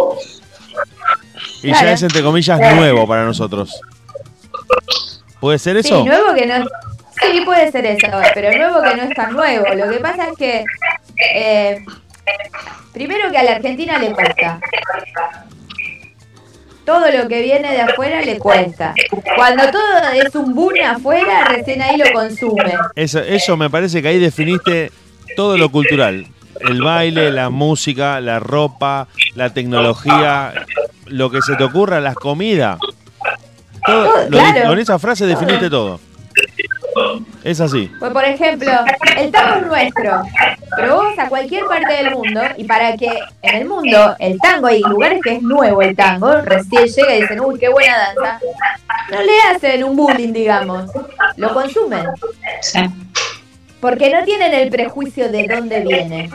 Speaker 2: Y ya es, entre comillas, nuevo para nosotros. ¿Puede ser eso?
Speaker 7: Sí, nuevo que no. Sí, puede ser eso, pero nuevo que no es tan nuevo. Lo que pasa es que. eh, primero que a la Argentina le cuesta. Todo lo que viene de afuera le cuesta. Cuando todo es un boom afuera, recién ahí lo consume.
Speaker 2: Eso, eso me parece que ahí definiste todo lo cultural. El baile, la música, la ropa, la tecnología, lo que se te ocurra, las comidas. Todo, lo con esa frase definiste todo. Es así.
Speaker 7: Pues por ejemplo, el tango es nuestro, pero vos a cualquier parte del mundo, y para que en el mundo el tango hay lugares que es nuevo el tango, recién llega y dicen, uy, qué buena danza, no le hacen un bullying, digamos, lo consumen.
Speaker 1: Sí.
Speaker 7: Porque no tienen el prejuicio de dónde viene.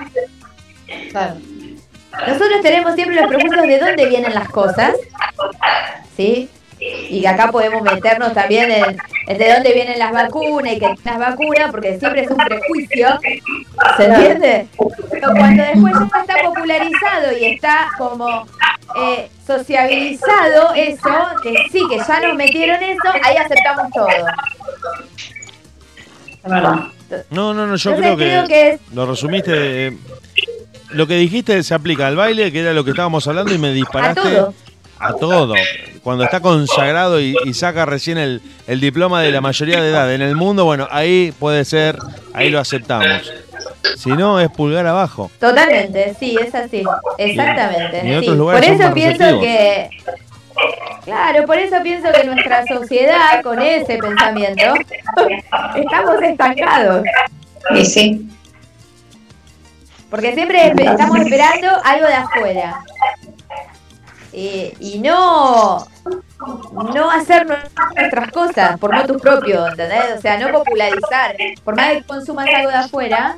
Speaker 6: Claro.
Speaker 7: Nosotros tenemos siempre los prejuicios de dónde vienen las cosas, ¿sí? Y acá podemos meternos también en, en de dónde vienen las vacunas y que las vacunas, porque siempre es un prejuicio, ¿se entiende? Pero cuando después ya está popularizado y está como eh, sociabilizado eso, que sí, que ya nos metieron eso, ahí aceptamos todo.
Speaker 1: Es verdad.
Speaker 2: No, no, no, yo
Speaker 7: Entonces
Speaker 2: creo que,
Speaker 7: creo que es-
Speaker 2: lo resumiste. eh, lo que dijiste se aplica al baile, que era lo que estábamos hablando, y me
Speaker 7: A
Speaker 2: disparaste
Speaker 7: todo.
Speaker 2: a todo. Cuando está consagrado y, y saca recién el, el diploma de la mayoría de edad en el mundo, bueno, ahí puede ser, ahí lo aceptamos. Si no, es pulgar abajo.
Speaker 7: Totalmente, sí, es así. Exactamente.
Speaker 2: Y en
Speaker 7: sí.
Speaker 2: otros lugares
Speaker 7: Por eso pienso que. Claro, por eso pienso que nuestra sociedad, con ese pensamiento, estamos estancados.
Speaker 1: Y sí.
Speaker 7: Porque siempre estamos esperando algo de afuera. Y, y no, no hacer nuestras cosas por motus propio, ¿entendés? O sea, no popularizar. Por más que consumas algo de afuera,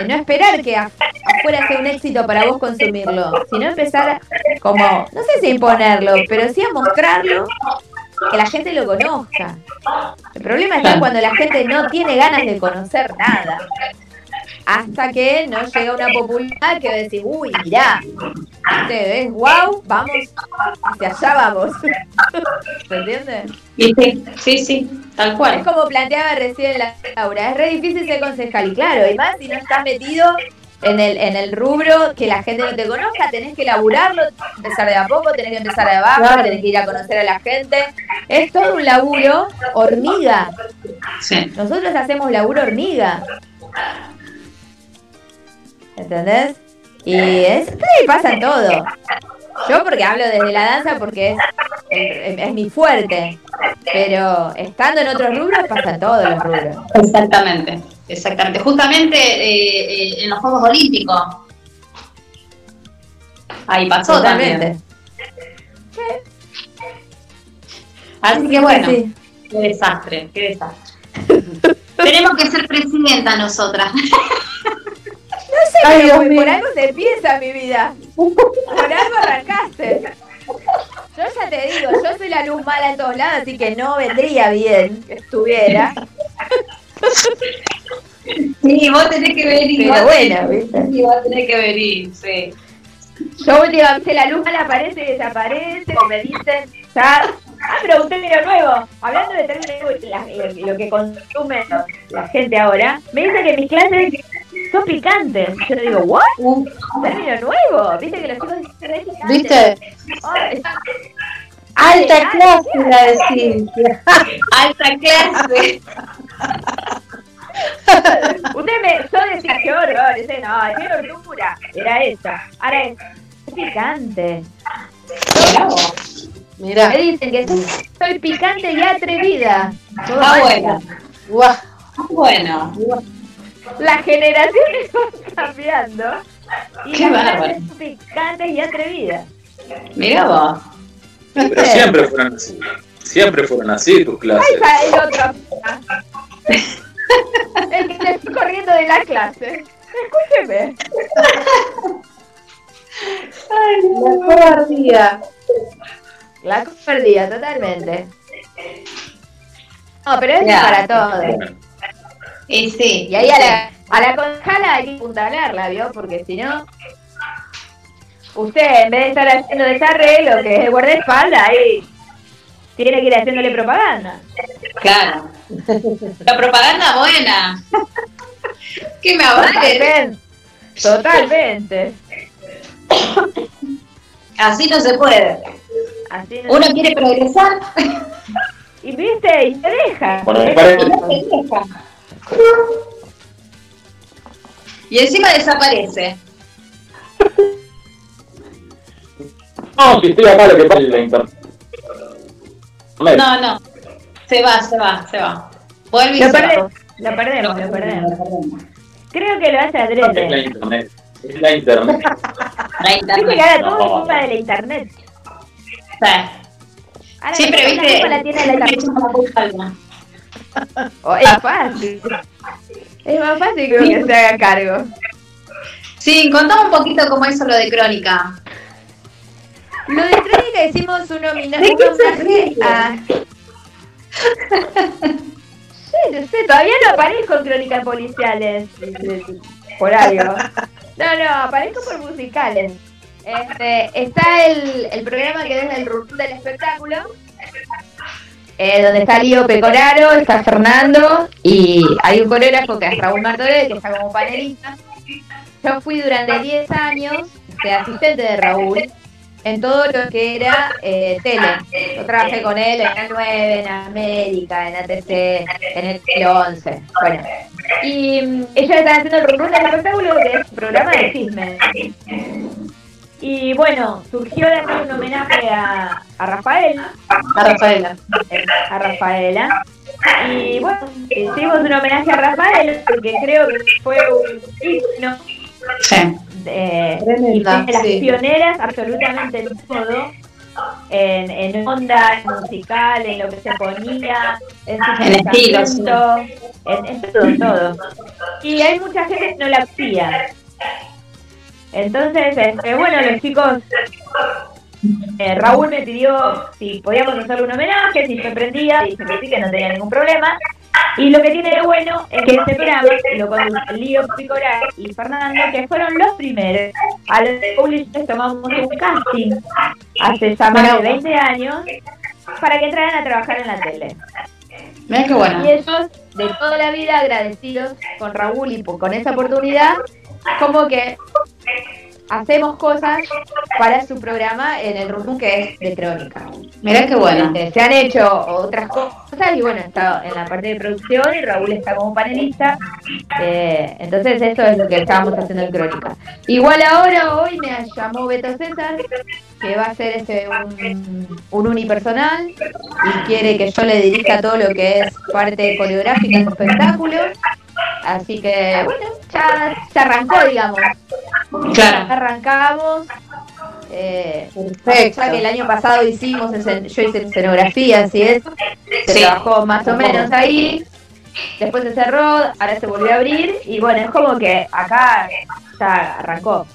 Speaker 7: eh, no esperar que af- afuera sea un éxito para vos consumirlo, sino empezar como, no sé si imponerlo, pero sí a mostrarlo, que la gente lo conozca. El problema está cuando la gente no tiene ganas de conocer nada. Hasta que no llega una popularidad que decís, uy, mirá, ¿viste? ¿ves? wow, vamos, hacia allá vamos. ¿Se entiende?
Speaker 1: Sí, sí, sí, tal
Speaker 7: Es
Speaker 1: cual.
Speaker 7: como planteaba recién la Laura, es re difícil ser concejal y claro, y más si no estás metido en el, en el rubro que la gente no te conozca, tenés que laburarlo, empezar de a poco, tenés que empezar de abajo, tenés que ir a conocer a la gente. Es todo un laburo hormiga.
Speaker 1: Sí.
Speaker 7: Nosotros hacemos laburo hormiga. ¿Entendés? Y es, sí, pasa en todo. Yo porque hablo desde la danza porque es, es, es mi fuerte. Pero estando en otros rubros pasa en todos los rubros.
Speaker 1: Exactamente, exactamente. Justamente eh, eh, en los Juegos Olímpicos. Ahí pasó
Speaker 7: Totalmente.
Speaker 1: también. Así que bueno,
Speaker 7: Sí.
Speaker 1: qué desastre, qué desastre. Tenemos que ser presidenta nosotras.
Speaker 7: No sé,
Speaker 6: Ay,
Speaker 7: pero por, algo se empieza mi vida. Por algo arrancaste. Yo ya te digo, yo soy la luz mala en todos lados, así que no vendría bien que estuviera.
Speaker 1: Sí, vos tenés que venir.
Speaker 7: Pero bueno, ¿viste?
Speaker 1: Sí, vos tenés que venir, sí.
Speaker 7: Yo últimamente la luz mala aparece y desaparece, o me dicen, ya. Ah, pero un término nuevo. Hablando de términos nuevos, la- lo, que consume la gente ahora, me dicen que mis clases son picantes. Yo digo, ¿what?
Speaker 1: Uh,
Speaker 7: Término nuevo. Viste que los chicos dicen picantes.
Speaker 6: ¿Viste? Alta clase la de Cintia.
Speaker 1: alta clase.
Speaker 7: Usted me, yo decía, qué horror, ese no, qué horrura, era esa. Ahora es, picante.
Speaker 6: Mirá.
Speaker 7: Me dicen que soy, soy picante y atrevida. Todo
Speaker 1: Ah, bueno.
Speaker 6: Guau.
Speaker 1: Bueno.
Speaker 7: Las generaciones van cambiando. Y
Speaker 1: Qué bárbaro.
Speaker 7: picantes y atrevidas.
Speaker 1: Mira vos.
Speaker 3: Pero siempre fueron así. Siempre fueron así tus
Speaker 7: Ahí
Speaker 3: clases.
Speaker 7: está el otro. El que te estoy corriendo de la clase. Escúcheme.
Speaker 6: La cobardía.
Speaker 7: La perdida, totalmente. No, pero es para todo.
Speaker 1: Y sí.
Speaker 7: Y ahí a la, a la concejala hay que apuntalarla, ¿vio? Porque si no, usted en vez de estar haciendo desarreglo, que es el guardaespaldas, ahí tiene que ir haciéndole propaganda.
Speaker 1: Claro. La propaganda buena. ¿Qué me avale?
Speaker 7: Totalmente. Totalmente.
Speaker 1: Así no se puede.
Speaker 7: Así no-
Speaker 1: Uno quiere progresar
Speaker 7: Y viste, y te deja.
Speaker 3: Bueno, me
Speaker 7: Te
Speaker 3: parece-
Speaker 7: deja.
Speaker 1: y encima desaparece.
Speaker 3: No, si estoy acá lo que pasa es la internet.
Speaker 1: No, no. Se va, se va, se va. Vuelve y
Speaker 7: Lo
Speaker 1: se va.
Speaker 7: perdemos, lo perdemos, lo perdemos. Creo que lo hace
Speaker 3: Es la
Speaker 7: adrede.
Speaker 3: internet. Es la internet.
Speaker 1: La
Speaker 7: Viste que
Speaker 1: internet.
Speaker 7: ahora todo
Speaker 3: No.
Speaker 7: es culpa de la internet.
Speaker 1: Sí.
Speaker 7: Ahora
Speaker 1: Siempre viste.
Speaker 7: la tiene la. Oh, es fácil. Es más fácil que se haga cargo.
Speaker 1: Sí, contame un poquito cómo hizo lo de Crónica.
Speaker 7: Lo de Crónica hicimos un, homina-
Speaker 1: ¿De
Speaker 7: un
Speaker 1: qué se
Speaker 7: homenaje a... Sí, no sé, todavía no aparezco en Crónicas Policiales por algo. No, no, aparezco por musicales. Este, está el, el programa que es el run del espectáculo, eh, donde está Lío Pecoraro, está Fernando y hay un coreógrafo que es Raúl Martorell, que está como panelista. Yo fui durante 10 años de asistente de Raúl en todo lo que era eh, tele. Yo trabajé con él en la 9, en América, en ATC, en el 11. Bueno. Y mm, ellos están haciendo el run del espectáculo, que es un programa de chisme. Y bueno, surgió de hacer un homenaje a, a Rafael,
Speaker 1: A Rafaela.
Speaker 7: eh, a Rafaela. Y bueno, hicimos un homenaje a Rafael porque creo que fue un himno
Speaker 1: Sí.
Speaker 7: de,
Speaker 1: Tremenda,
Speaker 7: y de las
Speaker 1: sí.
Speaker 7: pioneras absolutamente en todo. En, en onda, en musical, en lo que se ponía, en su
Speaker 1: En estilo, sí.
Speaker 7: pensamiento, en, en todo, todo. Y hay mucha gente que no la hacía. Entonces, este, bueno, los chicos, eh, Raúl me pidió si podíamos hacerle un homenaje, si se prendía, y que sí, que no tenía ningún problema. Y lo que tiene de bueno es que este programa lo conduce Lío Picorar y Fernando, que fueron los primeros. A los públicos tomamos un casting hace ya más de 20 años para que entraran a trabajar en la tele.
Speaker 1: Mira qué bueno.
Speaker 7: Y ellos, de toda la vida, agradecidos con Raúl y con esa oportunidad, como que hacemos cosas para su programa en el rumbo que es de crónica.
Speaker 1: Mira qué bueno.
Speaker 7: Este, se han hecho otras cosas y bueno, está en la parte de producción y Raúl está como panelista. Eh, entonces eso es lo que estábamos haciendo en Crónica. Igual ahora, hoy me llamó Beto César, que va a hacer este un, un unipersonal y quiere que yo le dirija todo lo que es parte coreográfica del espectáculo. Así que bueno, ya se arrancó, digamos.
Speaker 1: Claro.
Speaker 7: Arrancamos. Eh,
Speaker 1: Perfecto.
Speaker 7: ya que el año pasado hicimos, yo hice escenografías y eso, se
Speaker 1: Sí.
Speaker 7: trabajó más o menos ahí, después se cerró, ahora se volvió a abrir y bueno, es como que acá ya arrancó.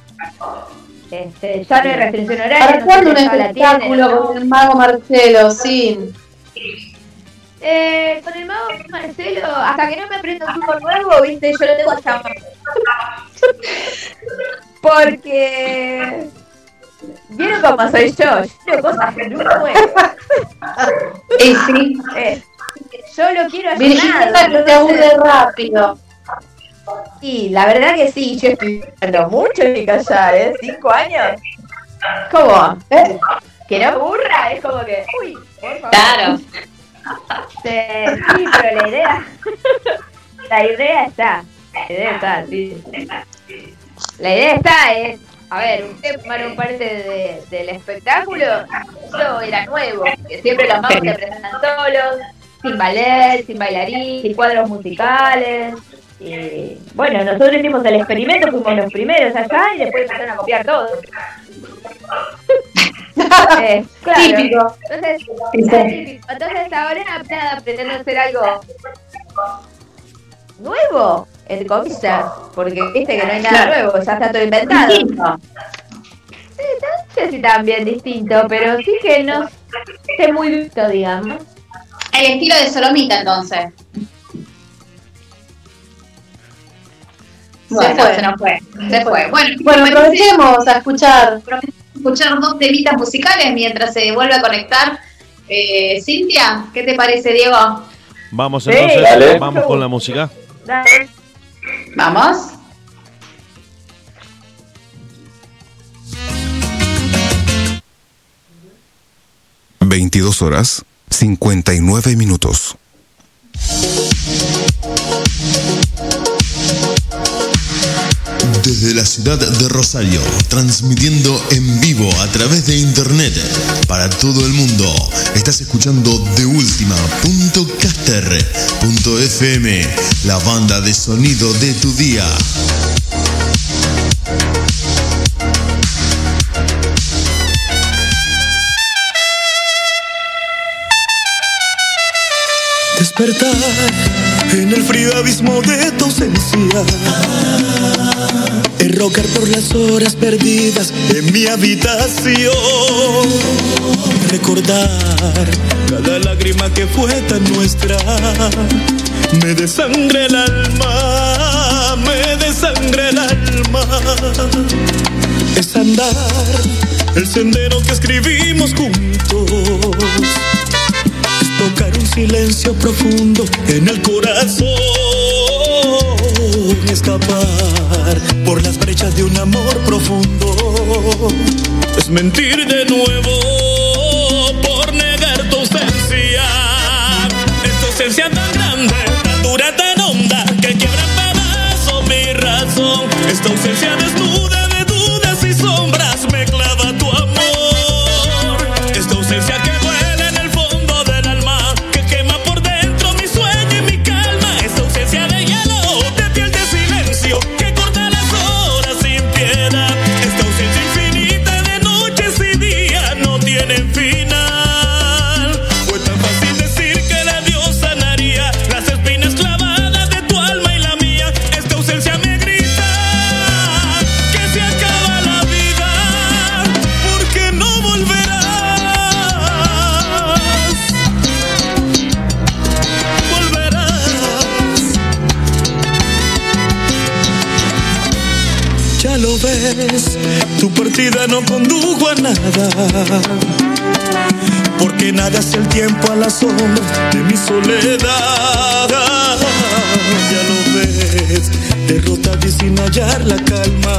Speaker 7: Este, ya no hay restricción horaria.
Speaker 6: ¿Para
Speaker 7: no
Speaker 6: un espectáculo
Speaker 7: ¿no?
Speaker 6: con el mago Marcelo? Sí.
Speaker 7: Eh, con el mago Marcelo, hasta que no me aprendo un truco nuevo, viste, yo lo tengo hasta Porque vieron cómo soy yo, yo quiero cosas que no puedo.
Speaker 1: Y sí.
Speaker 7: Eh, yo lo quiero
Speaker 6: Virginia que te aburre rápido.
Speaker 7: Y la verdad que sí, yo estoy tardando mucho en callar, ¿eh? ¿Cinco años? ¿Cómo?
Speaker 6: ¿Eh?
Speaker 7: Que no aburra, es como que, uy, por favor.
Speaker 1: Claro.
Speaker 7: Sí, pero la idea, la idea está, la idea está, sí. La idea está, es, a ver, usted formaron parte de- del espectáculo, yo era nuevo, que siempre los magos se presentan solos, sin ballet, sin bailarín, sin cuadros musicales. Y bueno, nosotros hicimos el experimento, fuimos los primeros allá y después empezaron a copiar todo. Eh, claro.
Speaker 6: Típico.
Speaker 7: Entonces, típico. Entonces ahora nada, pretendo hacer algo nuevo, entre comillas, porque viste que no hay nada
Speaker 1: Claro.
Speaker 7: nuevo, ya está todo inventado.
Speaker 1: Distinto.
Speaker 7: Sí, no sé si también distinto, pero sí que no esté muy visto, digamos.
Speaker 1: El estilo de Solomita, entonces. Bueno,
Speaker 6: fue.
Speaker 1: se nos fue. Se fue. Bueno,
Speaker 6: Bueno, aprovechemos a escuchar.
Speaker 1: Escuchar dos temitas musicales mientras se vuelve a conectar. Eh, Cintia, ¿qué te parece, Diego?
Speaker 2: Vamos
Speaker 7: Sí,
Speaker 2: entonces,
Speaker 3: dale.
Speaker 2: vamos con la música.
Speaker 7: Dale.
Speaker 1: Vamos.
Speaker 9: Veintidós horas, 59 minutos.
Speaker 10: Desde la ciudad de Rosario, transmitiendo en vivo a través de internet para todo el mundo. Estás escuchando de FM, la banda de sonido de tu día.
Speaker 5: Despertar
Speaker 11: en el frío abismo de tu ausencia. Es rogar por las horas perdidas en mi habitación. Recordar cada lágrima que fue tan nuestra. Me desangra el alma, me desangra el alma. Es andar el sendero que escribimos juntos tocar un silencio profundo en el corazón, escapar por las brechas de un amor profundo, es mentir de nuevo por negar tu ausencia, es tu ausencia tan grande, tan dura, tan honda, que quiebra en pedazos mi razón, esta ausencia desnuda partida no condujo a nada. Porque nada es el tiempo a la sombra de mi soledad. Ya lo ves, derrotada y sin hallar la calma.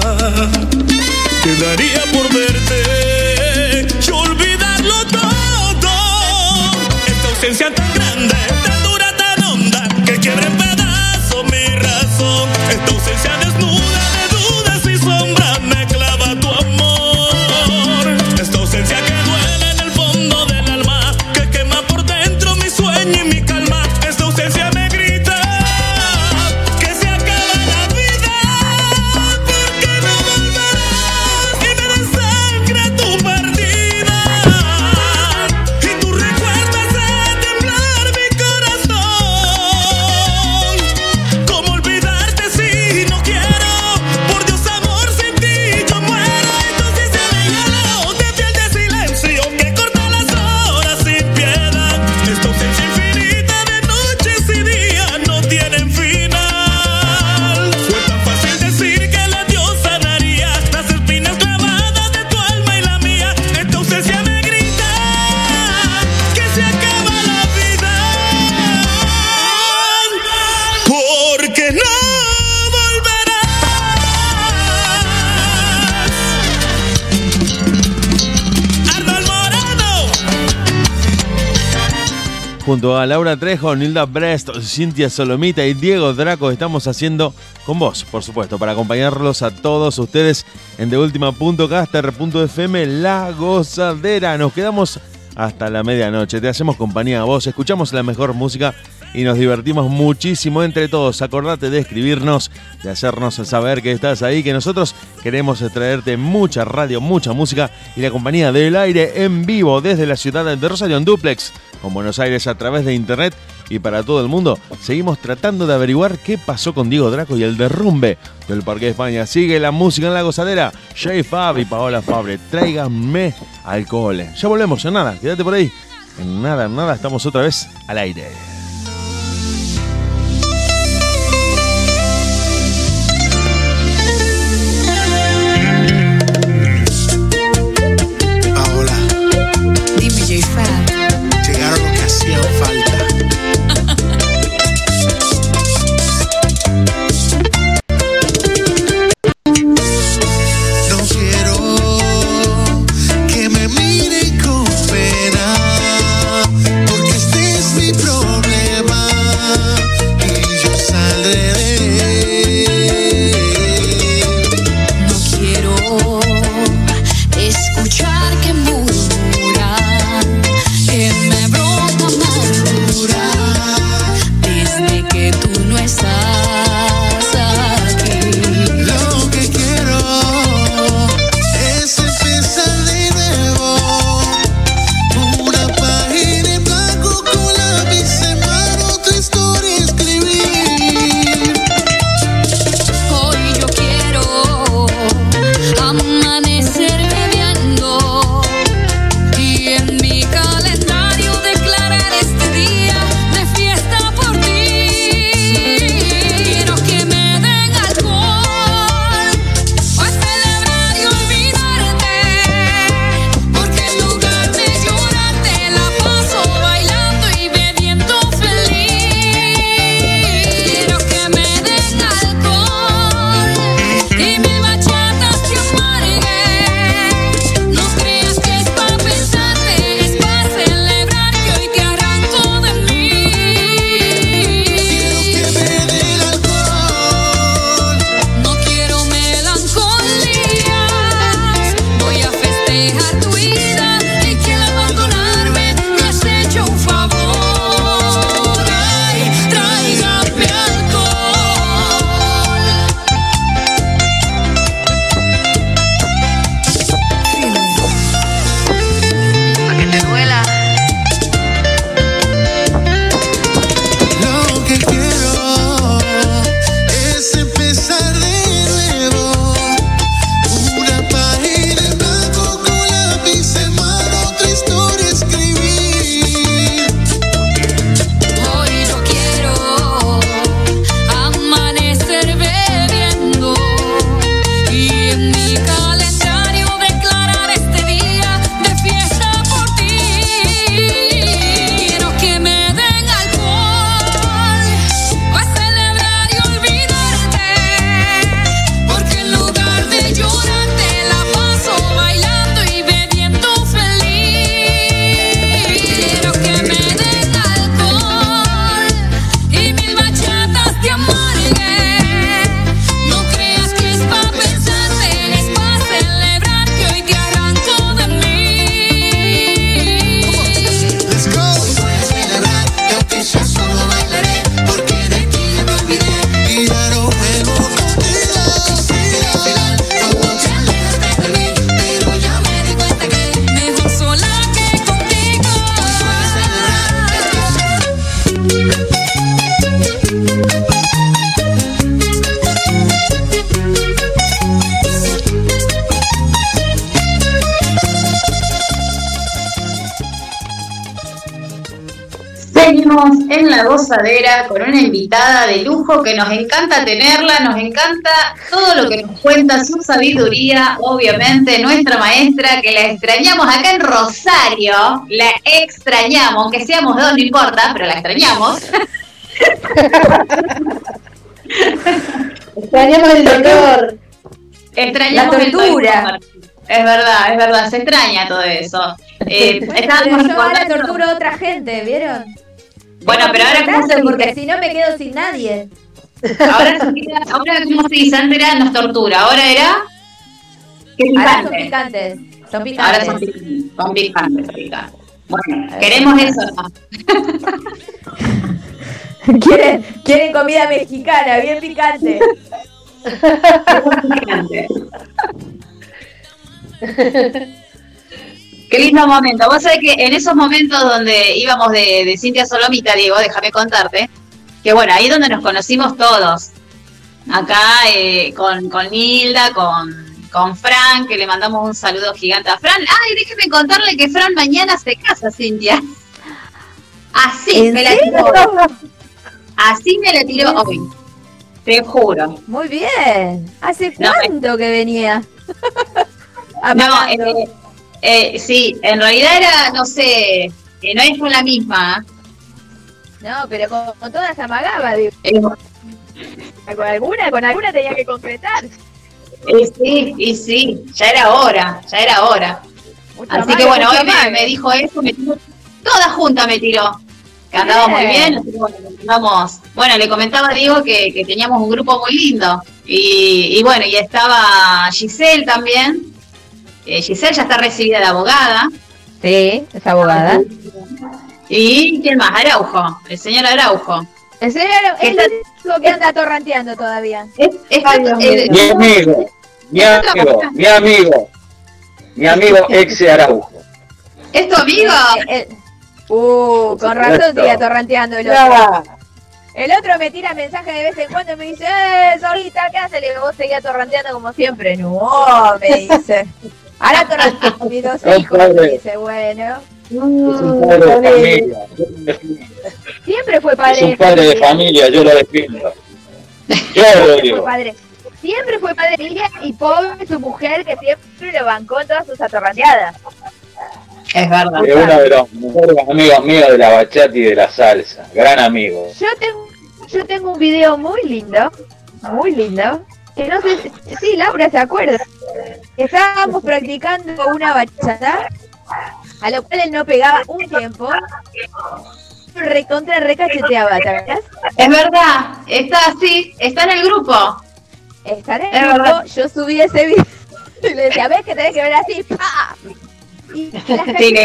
Speaker 11: Quedaría por verte y olvidarlo todo. Esta ausencia
Speaker 2: Junto a Laura Trejo, Nilda Brest, Cintia Solomita y Diego Draco estamos haciendo con vos, por supuesto, para acompañarlos a todos ustedes en deultima.caster.fm La Gozadera. Nos quedamos hasta la medianoche, te hacemos compañía a vos, escuchamos la mejor música y nos divertimos muchísimo entre todos. Acordate de escribirnos, de hacernos saber que estás ahí, que nosotros queremos traerte mucha radio, mucha música y la compañía del aire en vivo desde la ciudad de Rosario en Duplex, con Buenos Aires a través de internet y para todo el mundo. Seguimos tratando de averiguar qué pasó con Diego Draco y el derrumbe del Parque de España. Sigue la música en la gozadera. Jay Fab y Paola Fabre, tráiganme alcohol. Ya volvemos, en nada, quédate por ahí. En nada, en nada, estamos otra vez al aire.
Speaker 1: En la gozadera con una invitada de lujo que nos encanta tenerla, nos encanta todo lo que nos cuenta, su sabiduría, obviamente, nuestra maestra, que la extrañamos acá en Rosario, la extrañamos, aunque seamos dos, no importa, pero la extrañamos.
Speaker 6: Extrañamos el dolor.
Speaker 1: Extrañamos
Speaker 7: La tortura.
Speaker 1: Es verdad, es verdad, se extraña todo eso. Eh, estábamos recordando-
Speaker 7: torturo a otra gente, ¿vieron?
Speaker 1: Bueno, pero ahora cómo se
Speaker 7: porque si no me quedo sin nadie.
Speaker 1: ahora, ahora cómo se dice, antes era nos tortura, ahora era
Speaker 7: Ahora son
Speaker 1: picante.
Speaker 7: picantes. Son
Speaker 1: Ahora
Speaker 7: picantes.
Speaker 1: son picantes, son picantes, son picantes. Bueno, queremos eso, ¿no?
Speaker 7: quieren, quieren comida mexicana, bien picante.
Speaker 1: Picante. Qué lindo momento. Vos sabés que en esos momentos donde íbamos de, de Cintia Solomita, Diego, déjame contarte, que bueno, ahí es donde nos conocimos todos. Acá eh, con, con Nilda, con, con Fran, que le mandamos un saludo gigante a Fran. Ay, déjeme contarle que Fran mañana se casa, Cintia. Así
Speaker 7: ¿En
Speaker 1: me la tiró. Así me la tiró hoy. Te juro.
Speaker 7: Muy bien. ¿Hace
Speaker 1: No,
Speaker 7: cuánto que venía?
Speaker 1: No, eh, eh, sí, en realidad era, no sé, eh, no es con la misma.
Speaker 7: No, pero con, con todas amagaba, digo.
Speaker 1: ¿eh?
Speaker 7: Con alguna, con alguna tenía que concretar.
Speaker 1: Eh, sí, y sí, ya era hora, ya era hora.
Speaker 7: Mucho
Speaker 1: Así que bueno, hoy me, dijo eso, me tiró, toda junta me tiró. Que andaba muy bien, así que bueno, le mandamos- bueno, le comentaba a Diego que, que teníamos un grupo muy lindo. Y, y bueno, y estaba Giselle también. Eh, Giselle ya está recibida de abogada.
Speaker 7: Sí, es abogada.
Speaker 1: ¿Y quién más? Araujo, el señor Araujo.
Speaker 7: El señor
Speaker 1: ¿Qué
Speaker 7: es el único que anda torranteando todavía.
Speaker 1: Es, es- eh,
Speaker 3: Mi amigo, mi amigo, mi amigo, mi amigo ex Araujo.
Speaker 1: ¿Es tu amigo?
Speaker 7: El- uh, con razón sigue atorranteando el otro. El otro me tira mensajes de vez en cuando y me dice, eh, Solita, ¿qué haces? Le digo, vos seguís atorranteando como siempre. No, me dice. Ahora dos
Speaker 3: No,
Speaker 7: hijos, dice, bueno.
Speaker 3: Es un padre de familia. yo lo defiendo.
Speaker 7: Siempre fue padre
Speaker 3: Es un padre de familia, yo lo defiendo. Yo lo
Speaker 7: Siempre fue
Speaker 3: digo.
Speaker 7: padre. Siempre fue padre de familia y pobre su mujer que siempre lo bancó en todas sus atorranteadas.
Speaker 1: Es verdad.
Speaker 3: Es uno de los mejores amigos míos de la bachata y de la salsa. Gran amigo.
Speaker 7: Yo tengo, yo tengo un video muy lindo, muy lindo, que no sé, si- sí, Laura se acuerda. Estábamos practicando una bachata, a lo cual él no pegaba un tiempo, recontra recacheteaba, ¿te acordás?
Speaker 1: Es verdad, está así, está en el grupo.
Speaker 7: Está en el
Speaker 1: Es
Speaker 7: grupo,
Speaker 1: verdad.
Speaker 7: yo subí ese video y le decía, ves que tenés que ver así, ¡pa! Y
Speaker 1: Sí, le.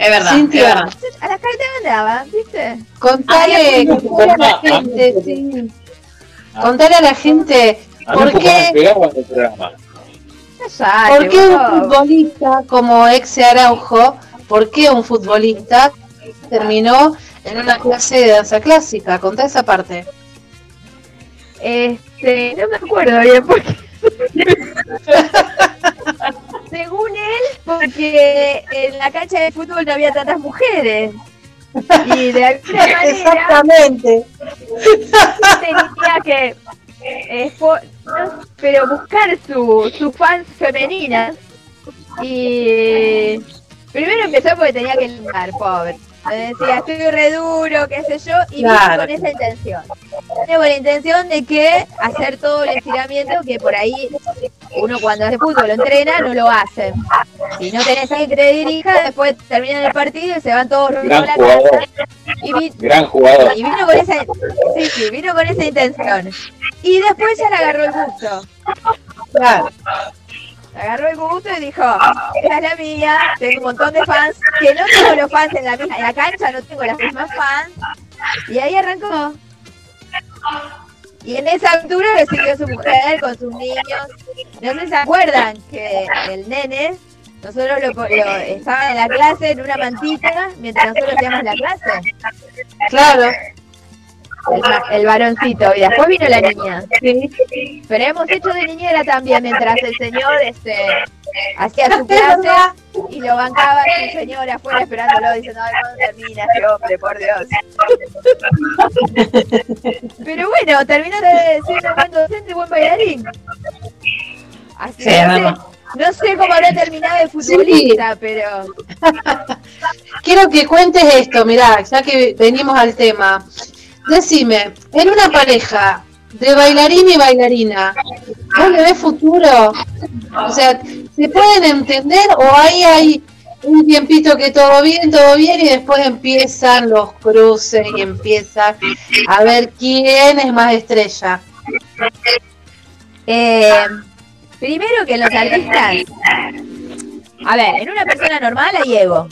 Speaker 1: Es verdad,
Speaker 6: Cintia.
Speaker 1: es verdad.
Speaker 7: A las cartas andaba, ¿viste?
Speaker 6: Contale, contale a la gente, sí. Contale a la gente
Speaker 3: A
Speaker 6: por qué,
Speaker 3: el programa.
Speaker 6: Por qué un futbolista como ex Araujo, por qué un futbolista terminó en una clase de danza clásica. Contá esa parte.
Speaker 7: Este, no me acuerdo bien porque. Según él, porque en la cancha de fútbol no había tantas mujeres. Y de alguna manera
Speaker 6: Exactamente.
Speaker 7: tenía que eh, pero buscar su, sus fans femeninas. Y primero empezó porque tenía que limar, pobre. Me decía, estoy re duro, qué sé yo, y vino
Speaker 6: Claro.
Speaker 7: con esa intención. Vino con la intención de que hacer todo el estiramiento que por ahí uno cuando hace fútbol lo entrena, no lo hace. Si no tenés alguien que te dirija, después terminan el partido y se van todos rumbo a la
Speaker 3: jugador.
Speaker 7: casa. Y, vi-
Speaker 3: Gran jugador.
Speaker 7: y vino con esa, sí, sí, vino con esa intención. Y después ya le agarró el gusto.
Speaker 6: Claro.
Speaker 7: Agarró el gusto y dijo, esta es la mía, tengo un montón de fans, que no tengo los fans en la misma, en la cancha no tengo las mismas fans. Y ahí arrancó. Y en esa altura siguió su mujer con sus niños. No sé si se acuerdan que el nene, nosotros lo, lo- estaba en la clase en una mantita mientras nosotros hacíamos la clase.
Speaker 6: Claro.
Speaker 7: El, ma- el varoncito, y después vino la niña. Pero hemos hecho de niñera también mientras el señor este, hacía su clase. Y lo bancaba su señora afuera esperándolo, diciendo, ay, ¿cuándo termina este hombre, por Dios? Pero bueno, terminó de siendo buen docente y buen bailarín. Así
Speaker 6: Sí,
Speaker 7: que
Speaker 6: es
Speaker 7: no sé,
Speaker 6: verdad.
Speaker 7: no sé cómo habrá terminado de futbolista, pero
Speaker 6: Quiero que cuentes esto, mirá, ya que venimos al tema. Decime, en una pareja de bailarín y bailarina, ¿vos le ves futuro? O sea, ¿se pueden entender o ahí hay un tiempito que todo bien, todo bien y después empiezan los cruces y empiezan a ver quién es más estrella?
Speaker 7: Eh, primero que los artistas. A ver, en una persona normal hay ego.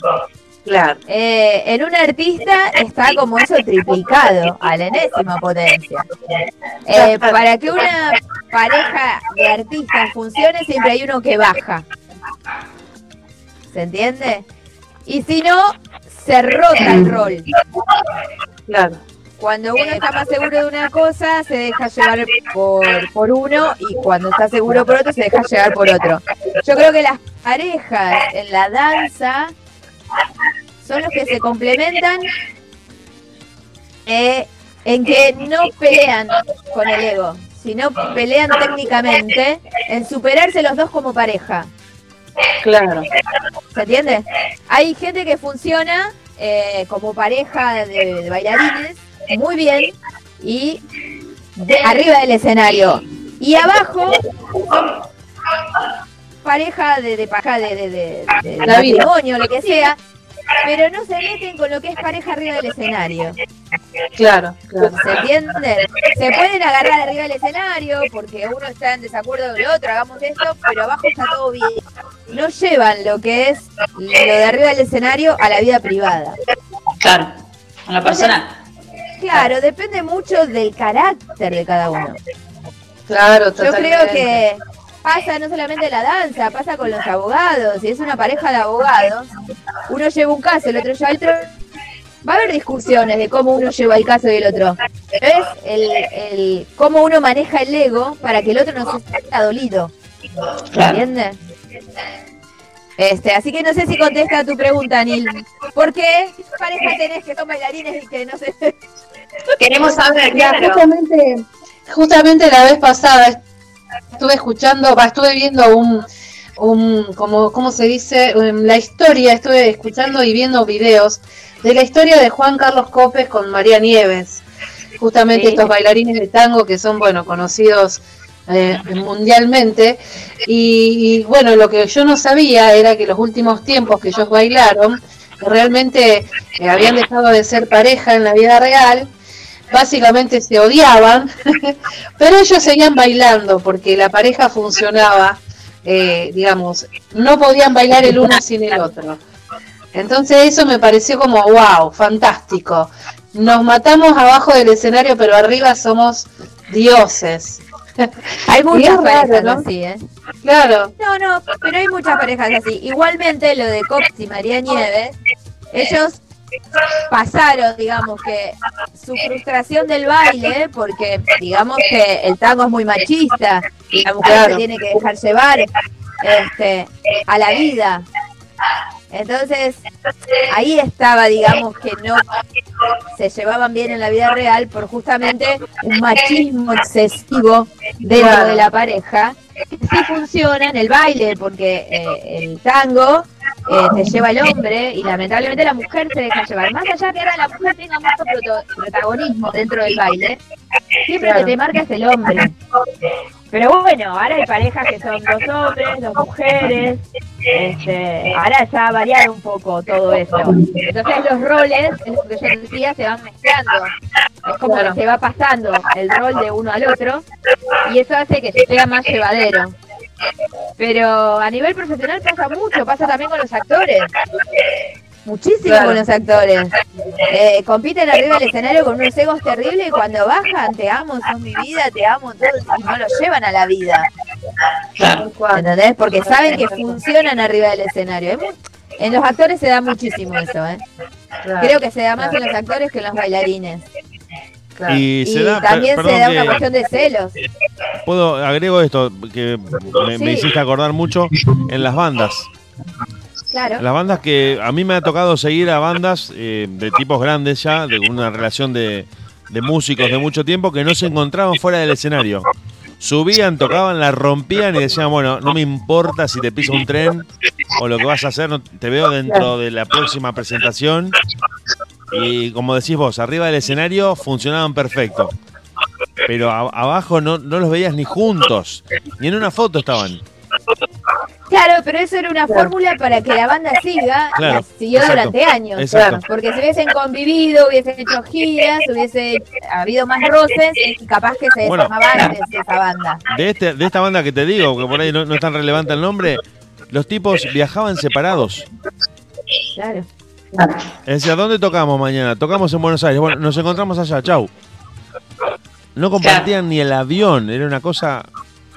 Speaker 6: Claro.
Speaker 7: Eh, en un artista está como eso triplicado a la enésima potencia. Eh, para que una pareja de artistas funcione, siempre hay uno que baja. ¿Se entiende? Y si no, se rota el rol.
Speaker 6: Claro.
Speaker 7: Cuando uno está más seguro de una cosa, se deja llevar por, por uno y cuando está seguro por otro, se deja llevar por otro. Yo creo que las parejas en la danza son los que se complementan eh, en que no pelean con el ego, sino pelean técnicamente en superarse los dos como pareja.
Speaker 6: Claro.
Speaker 7: ¿Se entiende? Hay gente que funciona eh, como pareja de, de bailarines muy bien y de- arriba del escenario. Y abajo son pareja de, de paja de, de, de- matrimonio, lo que sea, pero no se meten con lo que es pareja arriba del escenario.
Speaker 6: Claro, claro.
Speaker 7: ¿Se entiende? Se pueden agarrar arriba del escenario porque uno está en desacuerdo con el otro, hagamos esto, pero abajo está todo bien. No llevan lo que es lo de arriba del escenario a la vida privada.
Speaker 1: Claro, con la persona.
Speaker 7: Claro, depende mucho del carácter de cada uno.
Speaker 6: Claro,
Speaker 7: Yo creo
Speaker 6: totalmente.
Speaker 7: que pasa no solamente en la danza, pasa con los abogados. Si es una pareja de abogados, uno lleva un caso, el otro lleva el otro. Va a haber discusiones de cómo uno lleva el caso y el otro. Es el, el cómo uno maneja el ego para que el otro no se sienta dolido.
Speaker 1: Claro.
Speaker 7: ¿Entiendes? Este, así que no sé si contesta a tu pregunta, Nil. ¿Por qué pareja tenés que son bailarines y que no sé?
Speaker 1: Queremos saber, claro.
Speaker 6: justamente, justamente la vez pasada estuve escuchando, estuve viendo un, un como, ¿cómo se dice? Um, La historia, estuve escuchando y viendo videos de la historia de Juan Carlos Copes con María Nieves. Justamente
Speaker 7: Sí.
Speaker 6: estos bailarines de tango que son, bueno, conocidos eh, mundialmente. Y, y, bueno, lo que yo no sabía era que los últimos tiempos que ellos bailaron, realmente eh, habían dejado de ser pareja en la vida real, básicamente se odiaban, pero ellos seguían bailando porque la pareja funcionaba, eh, digamos, no podían bailar el uno sin el otro. Entonces eso me pareció como, wow, fantástico. Nos matamos abajo del escenario, pero arriba somos dioses.
Speaker 7: Hay muchas
Speaker 6: raro,
Speaker 7: parejas
Speaker 6: ¿no?
Speaker 7: así, ¿eh?
Speaker 6: Claro,
Speaker 7: No, no, pero hay muchas parejas así. Igualmente lo de Cops y María Nieves, ellos pasaron, digamos, que su frustración del baile, porque digamos que el tango es muy machista y la mujer
Speaker 6: Claro.
Speaker 7: se tiene que dejar llevar este, a la vida. Entonces, ahí estaba, digamos, que no se llevaban bien en la vida real por justamente un machismo excesivo dentro de la pareja, que sí funciona en el baile, porque eh, el tango eh, te lleva el hombre y lamentablemente la mujer se deja llevar. Más allá que ahora la mujer tenga mucho proto- protagonismo dentro del baile, siempre
Speaker 6: Claro.
Speaker 7: que te marca es el hombre. Pero bueno, ahora hay parejas que son dos hombres, dos mujeres, este, ahora ya ha variado un poco todo eso. Entonces los roles, es lo que yo decía, se van mezclando. Es como
Speaker 6: Claro.
Speaker 7: que se va pasando el rol de uno al otro y eso hace que sea más llevadero. Pero a nivel profesional pasa mucho, pasa también con los actores. Muchísimo
Speaker 6: Claro.
Speaker 7: con los actores. Eh, compiten arriba del escenario con unos egos terribles y cuando bajan, te amo, sos mi vida, te amo, todo, y no lo llevan a la vida.
Speaker 6: cual.
Speaker 7: ¿Entendés? Porque saben que funcionan arriba del escenario. En los actores se da muchísimo eso, ¿eh?
Speaker 6: Claro,
Speaker 7: Creo que se da más
Speaker 6: claro,
Speaker 7: en los actores que en los bailarines.
Speaker 6: Claro.
Speaker 2: Y,
Speaker 7: Y
Speaker 2: se da,
Speaker 7: también
Speaker 2: perdón
Speaker 7: se da una
Speaker 2: que-
Speaker 7: cuestión de celos.
Speaker 2: Puedo, agrego esto, que me, hiciste acordar mucho en las bandas.
Speaker 7: Claro.
Speaker 2: Las bandas que a mí me ha tocado seguir a bandas eh, de tipos grandes ya, de una relación de, de músicos de mucho tiempo que no se encontraban fuera del escenario. Subían, tocaban, la rompían y decían, bueno, no me importa si te pisa un tren o lo que vas a hacer, te veo dentro de la próxima presentación. Y como decís vos, arriba del escenario funcionaban perfecto. Pero a- abajo no, no los veías ni juntos, ni en una foto estaban.
Speaker 7: Claro, pero eso era una fórmula para que la banda siga,
Speaker 2: Claro,
Speaker 7: la siguió
Speaker 2: exacto,
Speaker 7: durante años.
Speaker 2: exacto.
Speaker 7: Porque si hubiesen convivido, hubiesen hecho giras, hubiese habido más roces, y capaz que se
Speaker 2: Bueno.
Speaker 7: desarmaba antes esa banda.
Speaker 2: De, este, de esta banda que te digo, que por ahí no, no es tan relevante el nombre, los tipos viajaban separados.
Speaker 7: Claro.
Speaker 2: Es decir, ¿dónde tocamos mañana? Tocamos en Buenos Aires. Bueno, nos encontramos allá, chau. No compartían ni el avión, era una cosa...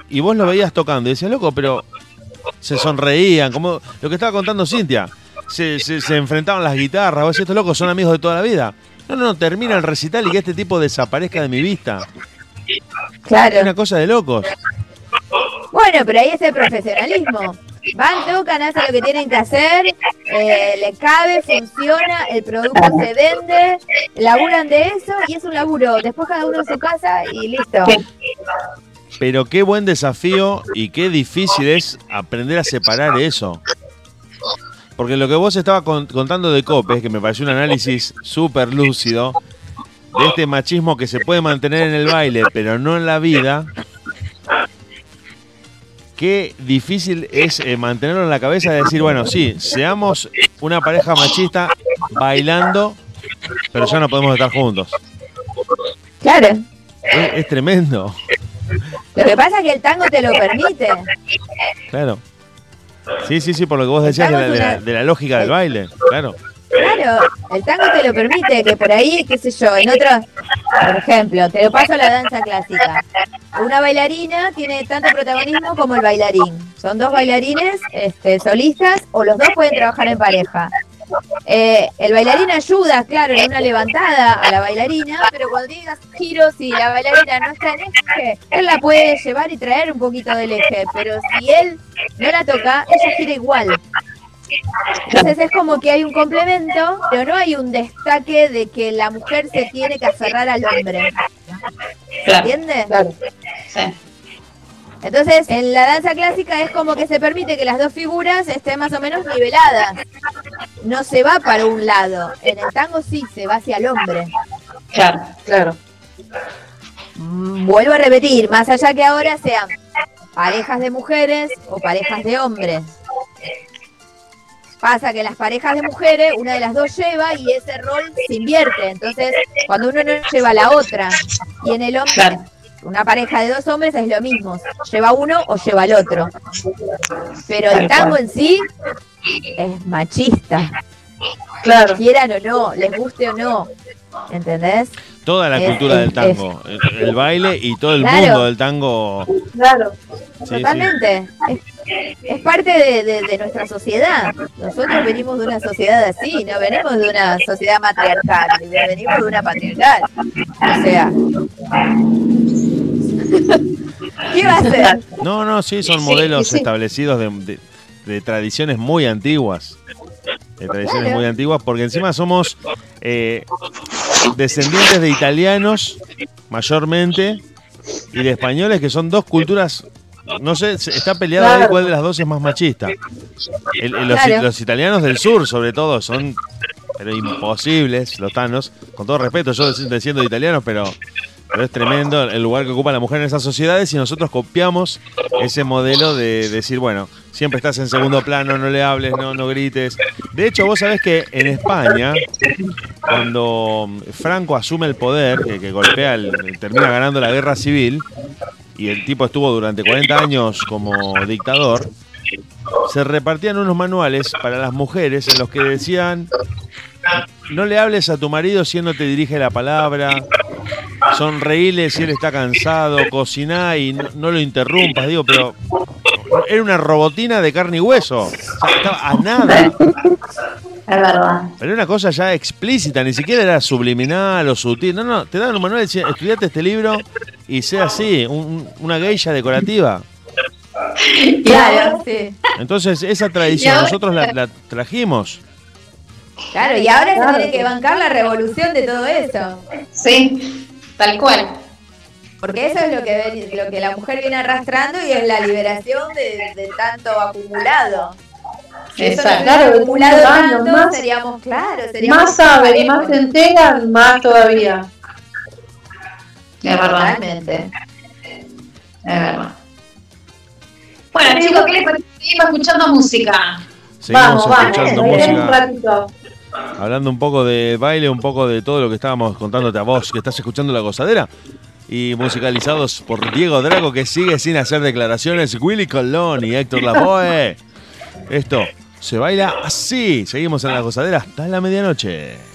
Speaker 2: Y vos lo veías tocando y decías, loco, pero se sonreían, como lo que estaba contando Cintia. Se, se- se enfrentaban las guitarras, vos decís, estos locos son amigos de toda la vida. No, no, no, termina el recital y que este tipo desaparezca de mi vista.
Speaker 7: Claro.
Speaker 2: Es una cosa de locos.
Speaker 7: Bueno, pero ahí es el profesionalismo. Van, tocan, hacen lo que tienen que hacer, eh, le cabe, funciona, el producto se vende, laburan de eso y es un laburo. Después cada uno en su casa y listo.
Speaker 2: Pero qué buen desafío y qué difícil es aprender a separar eso. Porque lo que vos estabas con- contando de Copes, que me pareció un análisis súper lúcido, de este machismo que se puede mantener en el baile, pero no en la vida, qué difícil es eh, mantenerlo en la cabeza de decir, bueno, sí, seamos una pareja machista bailando, pero ya no podemos estar juntos.
Speaker 7: Claro.
Speaker 2: Es, es tremendo,
Speaker 7: Lo que pasa es que el tango te lo permite.
Speaker 2: claro. Sí, sí, sí, por lo que vos decías de la, de la- de la lógica del baile, claro.
Speaker 7: Claro, el tango te lo permite, que por ahí, qué sé yo, en otros, por ejemplo, te lo paso a la danza clásica. Una bailarina tiene tanto protagonismo como el bailarín. Son dos bailarines este, solistas o los dos pueden trabajar en pareja. Eh, el bailarín ayuda, claro, en una levantada a la bailarina, pero cuando digas giros y la bailarina no está en eje, él la puede llevar y traer un poquito del eje, pero si él no la toca, ella gira igual. Entonces es como que hay un complemento, pero no hay un destaque de que la mujer se tiene que aferrar al hombre. ¿Entiendes? Entonces, en la danza clásica es como que se permite que las dos figuras estén más o menos niveladas. No se va para un lado. En el tango sí, se va hacia el hombre.
Speaker 1: Claro, claro.
Speaker 7: Mm, Vuelvo a repetir, más allá que ahora sean parejas de mujeres o parejas de hombres. Pasa que las parejas de mujeres, una de las dos lleva y ese rol se invierte. Entonces, cuando uno no lleva la otra, y en el hombre, una pareja de dos hombres es lo mismo, lleva uno o lleva el otro. Pero el tango en sí es machista.
Speaker 1: Claro.
Speaker 7: Quieran o no, les guste o no. ¿Entendés?
Speaker 2: Toda la
Speaker 7: Es-
Speaker 2: cultura del
Speaker 7: es-
Speaker 2: tango, el, el baile y todo el
Speaker 7: Claro.
Speaker 2: mundo del tango.
Speaker 7: Claro.
Speaker 2: Sí,
Speaker 7: Totalmente. Es, es parte de, de- de nuestra sociedad. Nosotros venimos de una sociedad así, no venimos de una sociedad matriarcal, venimos de una patriarcal. O sea. ¿Qué va a hacer?
Speaker 2: No, no, sí, son
Speaker 7: Sí,
Speaker 2: modelos
Speaker 7: sí.
Speaker 2: establecidos de, de- de tradiciones muy antiguas. De tradiciones
Speaker 7: Claro.
Speaker 2: muy antiguas, porque encima somos eh, descendientes de italianos, mayormente, y de españoles, que son dos culturas. No sé, está peleado ahí
Speaker 1: Claro.
Speaker 2: cuál de las dos es más machista. El- el- los,
Speaker 1: Claro.
Speaker 2: los italianos del sur, sobre todo, son pero imposibles, los tanos. Con todo respeto, yo siendo italianos, pero, pero es tremendo el lugar que ocupa la mujer en esas sociedades y nosotros copiamos ese modelo de decir, bueno, siempre estás en segundo plano, no le hables, no, no grites. De hecho, vos sabés que en España, cuando Franco asume el poder, que, golpea, el- termina ganando la guerra civil, y el tipo estuvo durante 40 años como dictador, se repartían unos manuales para las mujeres en los que decían, no le hables a tu marido si él no te dirige la palabra, sonreíle si él está cansado, cociná y no, no lo interrumpas, digo, pero era una robotina de carne y hueso, o sea, estaba a nada.
Speaker 1: Es verdad.
Speaker 2: Pero era una cosa ya explícita, ni siquiera era subliminal o sutil. No, no, te daban un manual y decían, estudiate este libro y sea así, un- una geisha decorativa.
Speaker 7: Claro, sí.
Speaker 12: Entonces, esa tradición
Speaker 7: ahora-
Speaker 12: nosotros la, la trajimos.
Speaker 7: Claro, y ahora
Speaker 6: Claro.
Speaker 7: se tiene que bancar la revolución de todo eso.
Speaker 1: Sí, tal cual.
Speaker 7: Porque eso es lo que, ven- lo que la mujer viene arrastrando y es la liberación de, de tanto acumulado. Si
Speaker 1: Exacto.
Speaker 6: Claro,
Speaker 7: acumulado tanto,
Speaker 6: años, más-
Speaker 7: seríamos, claro, seríamos
Speaker 6: Más saben más se enteran, más todavía.
Speaker 1: Es verdad.
Speaker 7: Totalmente.
Speaker 1: Es verdad. Bueno, chicos, ¿qué les parece? Seguimos escuchando música.
Speaker 12: Seguimos
Speaker 6: vamos, vamos,
Speaker 12: escuchando
Speaker 6: un
Speaker 12: música,
Speaker 6: ratito.
Speaker 12: hablando un poco de baile, un poco de todo lo que estábamos contándote a vos, que estás escuchando la gozadera. Y musicalizados por Diego Drago, que sigue sin hacer declaraciones, Willy Colón y Héctor Lavoe. Esto se baila así. Seguimos en la gozadera hasta la medianoche.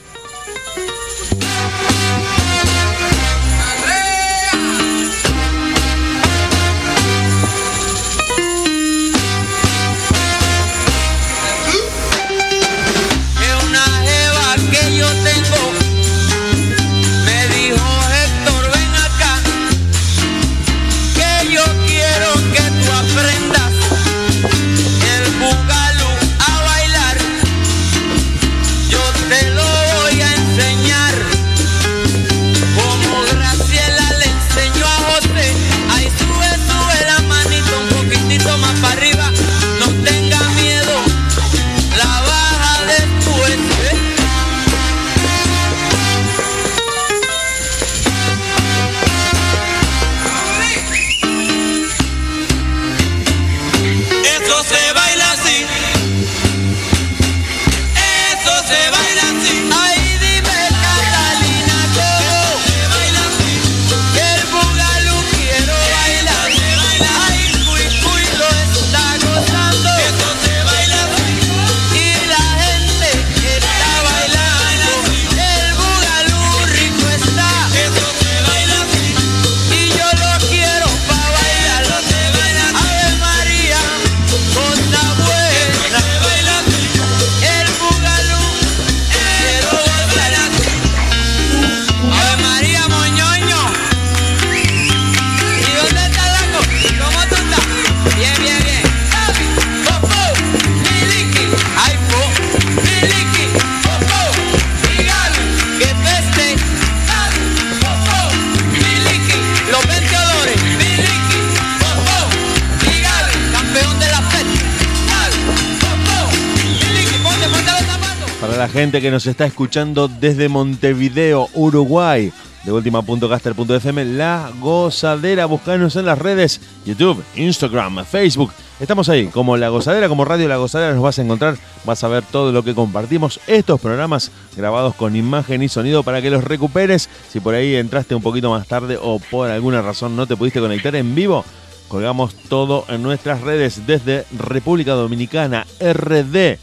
Speaker 2: Gente que
Speaker 12: nos está escuchando desde Montevideo, Uruguay, de última.caster.fm, La Gozadera. Buscanos en las redes, YouTube, Instagram, Facebook. Estamos ahí, como La Gozadera, como Radio La Gozadera nos vas a encontrar. Vas a ver todo lo que compartimos. Estos programas grabados con imagen y sonido para que los recuperes. Si por ahí entraste un poquito más tarde o por alguna razón no te pudiste conectar en vivo, colgamos todo en nuestras redes desde República Dominicana, RD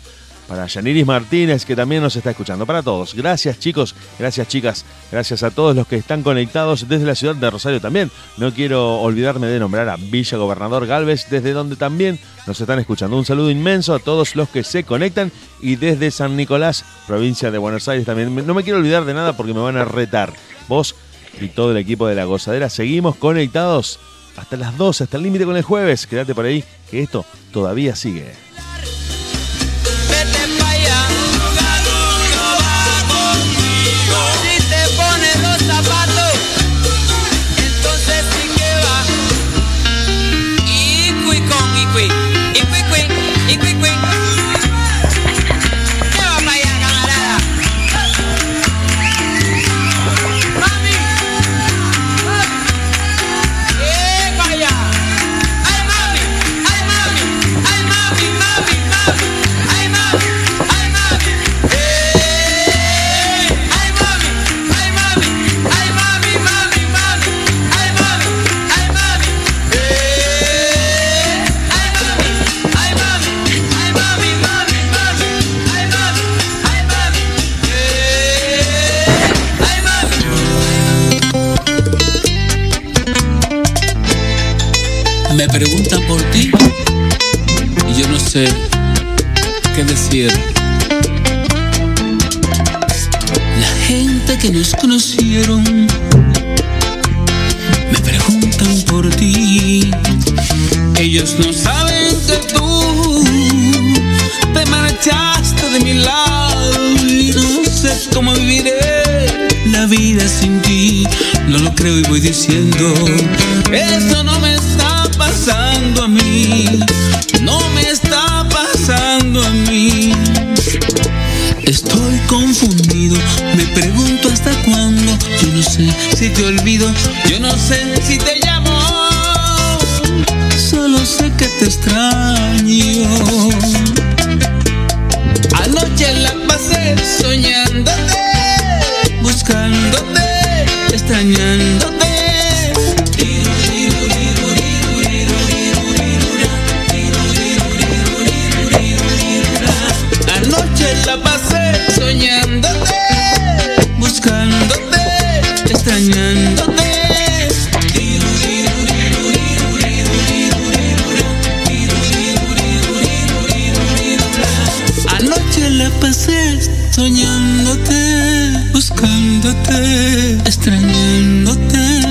Speaker 12: para Yaniris Martínez, que también nos está escuchando. Para todos. Gracias, chicos. Gracias, chicas. Gracias a todos los que están conectados desde la ciudad de Rosario también. No quiero olvidarme de nombrar a Villa Gobernador Galvez, desde donde también nos están escuchando. Un saludo inmenso a todos los que se conectan y desde San Nicolás, provincia de Buenos Aires también. No me quiero olvidar de nada porque me van a retar. Vos y todo el equipo de La Gozadera seguimos conectados hasta las 12, hasta el límite con el jueves. Quédate por ahí, que esto todavía sigue.
Speaker 13: Me preguntan por ti y yo no sé qué decir. La gente que nos conocieron me preguntan por ti Ellos no saben que tú te marchaste de mi lado y no sé cómo viviré la vida sin ti. No lo creo y voy diciendo, eso no me está pasando a mí, no me está pasando a mí. Estoy confundido, me pregunto hasta cuándo. Yo no sé si te olvido, yo no sé si te llamo. Solo sé que te extraño. Anoche la pasé soñándote, buscándote, extrañándote. Buscándote, extrañándote.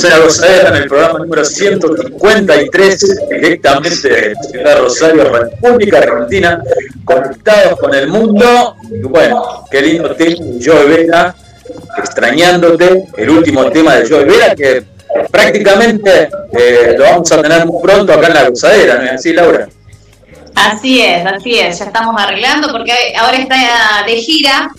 Speaker 3: Bueno, estamos en la el programa número 153, directamente de Ciudad Rosario, República Argentina, conectados con el mundo. Y bueno, qué lindo tema de Joe Vera, extrañándote, el último tema de Joe Vera que prácticamente eh, lo vamos a tener muy pronto acá en la Rosadera, ¿no es así, Laura?
Speaker 1: Así es, así es, ya estamos arreglando porque ahora está de gira,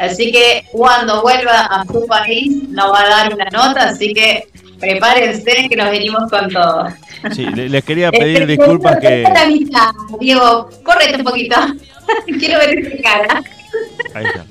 Speaker 1: así que cuando vuelva a su país nos va a dar una nota, así que prepárense que nos venimos con todo.
Speaker 2: Sí, le- les quería pedir
Speaker 1: Este,
Speaker 2: disculpas que.
Speaker 1: La mitad, Diego, córrete un poquito, quiero ver esa cara.
Speaker 2: Ahí está.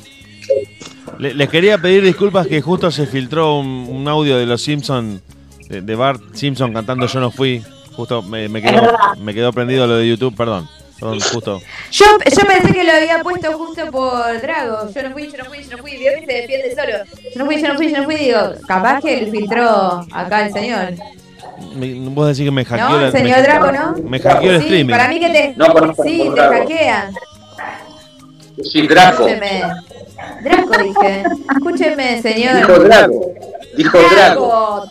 Speaker 2: Le- les quería pedir disculpas que justo se filtró un, un audio de los Simpson de, de Bart Simpson cantando Yo no fui. Justo me, quedó, me quedó prendido lo de YouTube, perdón. Perdón, justo.
Speaker 7: Yo, yo pensé que lo había puesto justo por Drago. Yo no fui, yo no fui, yo no fui. Vio que se defiende solo. Yo no fui, yo no fui, yo no fui. Digo, capaz que le filtró acá el señor.
Speaker 2: Me- vos decís que me hackeó
Speaker 7: No, el señor
Speaker 2: me-
Speaker 7: Drago, ¿no?
Speaker 2: Me hackeó el
Speaker 7: Sí,
Speaker 2: streaming.
Speaker 7: para mí que te.
Speaker 3: No conozco
Speaker 7: sí,
Speaker 3: ningún
Speaker 7: te hackean.
Speaker 3: Sí, Draco.
Speaker 7: Escúcheme. Draco dije. Escúcheme, señor.
Speaker 3: Dijo Drago. Dijo Drago.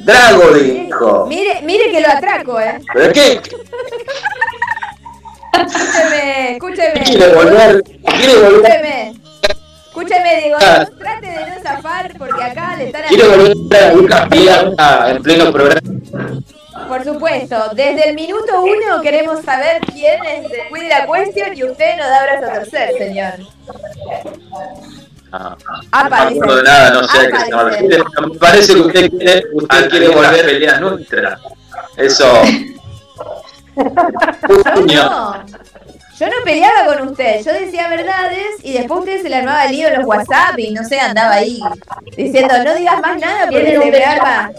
Speaker 7: Drago.
Speaker 3: Drago dijo.
Speaker 7: Mire, mire que lo atraco, eh.
Speaker 3: ¿Pero qué?
Speaker 7: Escúcheme, escúcheme.
Speaker 3: Quiere volver. Quiere volver.
Speaker 7: Escúcheme. Escúcheme, digo, no, trate de no zafar porque acá le están
Speaker 3: Quiere volver a Lucas Villa en pleno programa.
Speaker 7: Por supuesto, desde el minuto uno queremos saber quién es de Cuide la Cuestión y usted no da brazo a torcer, señor.
Speaker 3: Ah,
Speaker 7: Apa,
Speaker 3: no me acuerdo de
Speaker 7: dice.
Speaker 3: nada, no sé
Speaker 7: Apa,
Speaker 3: se llama.
Speaker 7: dice.
Speaker 3: Me parece que usted quiere, usted quiere volver a pelear nuestra. Eso.
Speaker 7: No. Yo no peleaba con usted, yo decía verdades y después usted se le armaba lío en los WhatsApp y no sé, andaba ahí diciendo no digas más nada porque se me arma,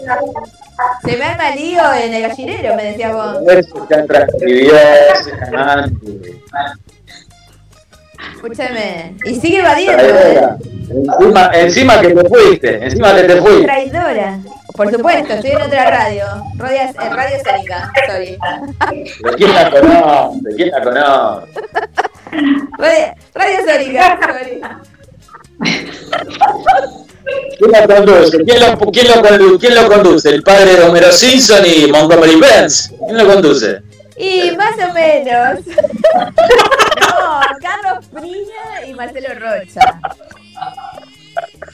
Speaker 7: se me arma lío en el gallinero, me decía vos.
Speaker 3: Eso ya transcribió ese canal.
Speaker 7: Escúchame. Y sigue evadiendo, ¿eh?
Speaker 3: Encima, encima que te fuiste, encima que te fuiste.
Speaker 7: Traidora. Por supuesto, estoy en otra radio. Radio, eh, radio Sónica, sorry.
Speaker 3: ¿De quién la conoce? ¿De quién la conoce?
Speaker 7: Radio, radio Sónica, sorry.
Speaker 3: ¿Quién la conduce? ¿Quién lo, quién, lo condu- quién lo conduce? ¿El padre de Homero Simpson y Montgomery Burns? ¿Quién lo conduce?
Speaker 7: Y más o menos. No, Carlos Priña y Marcelo Rocha.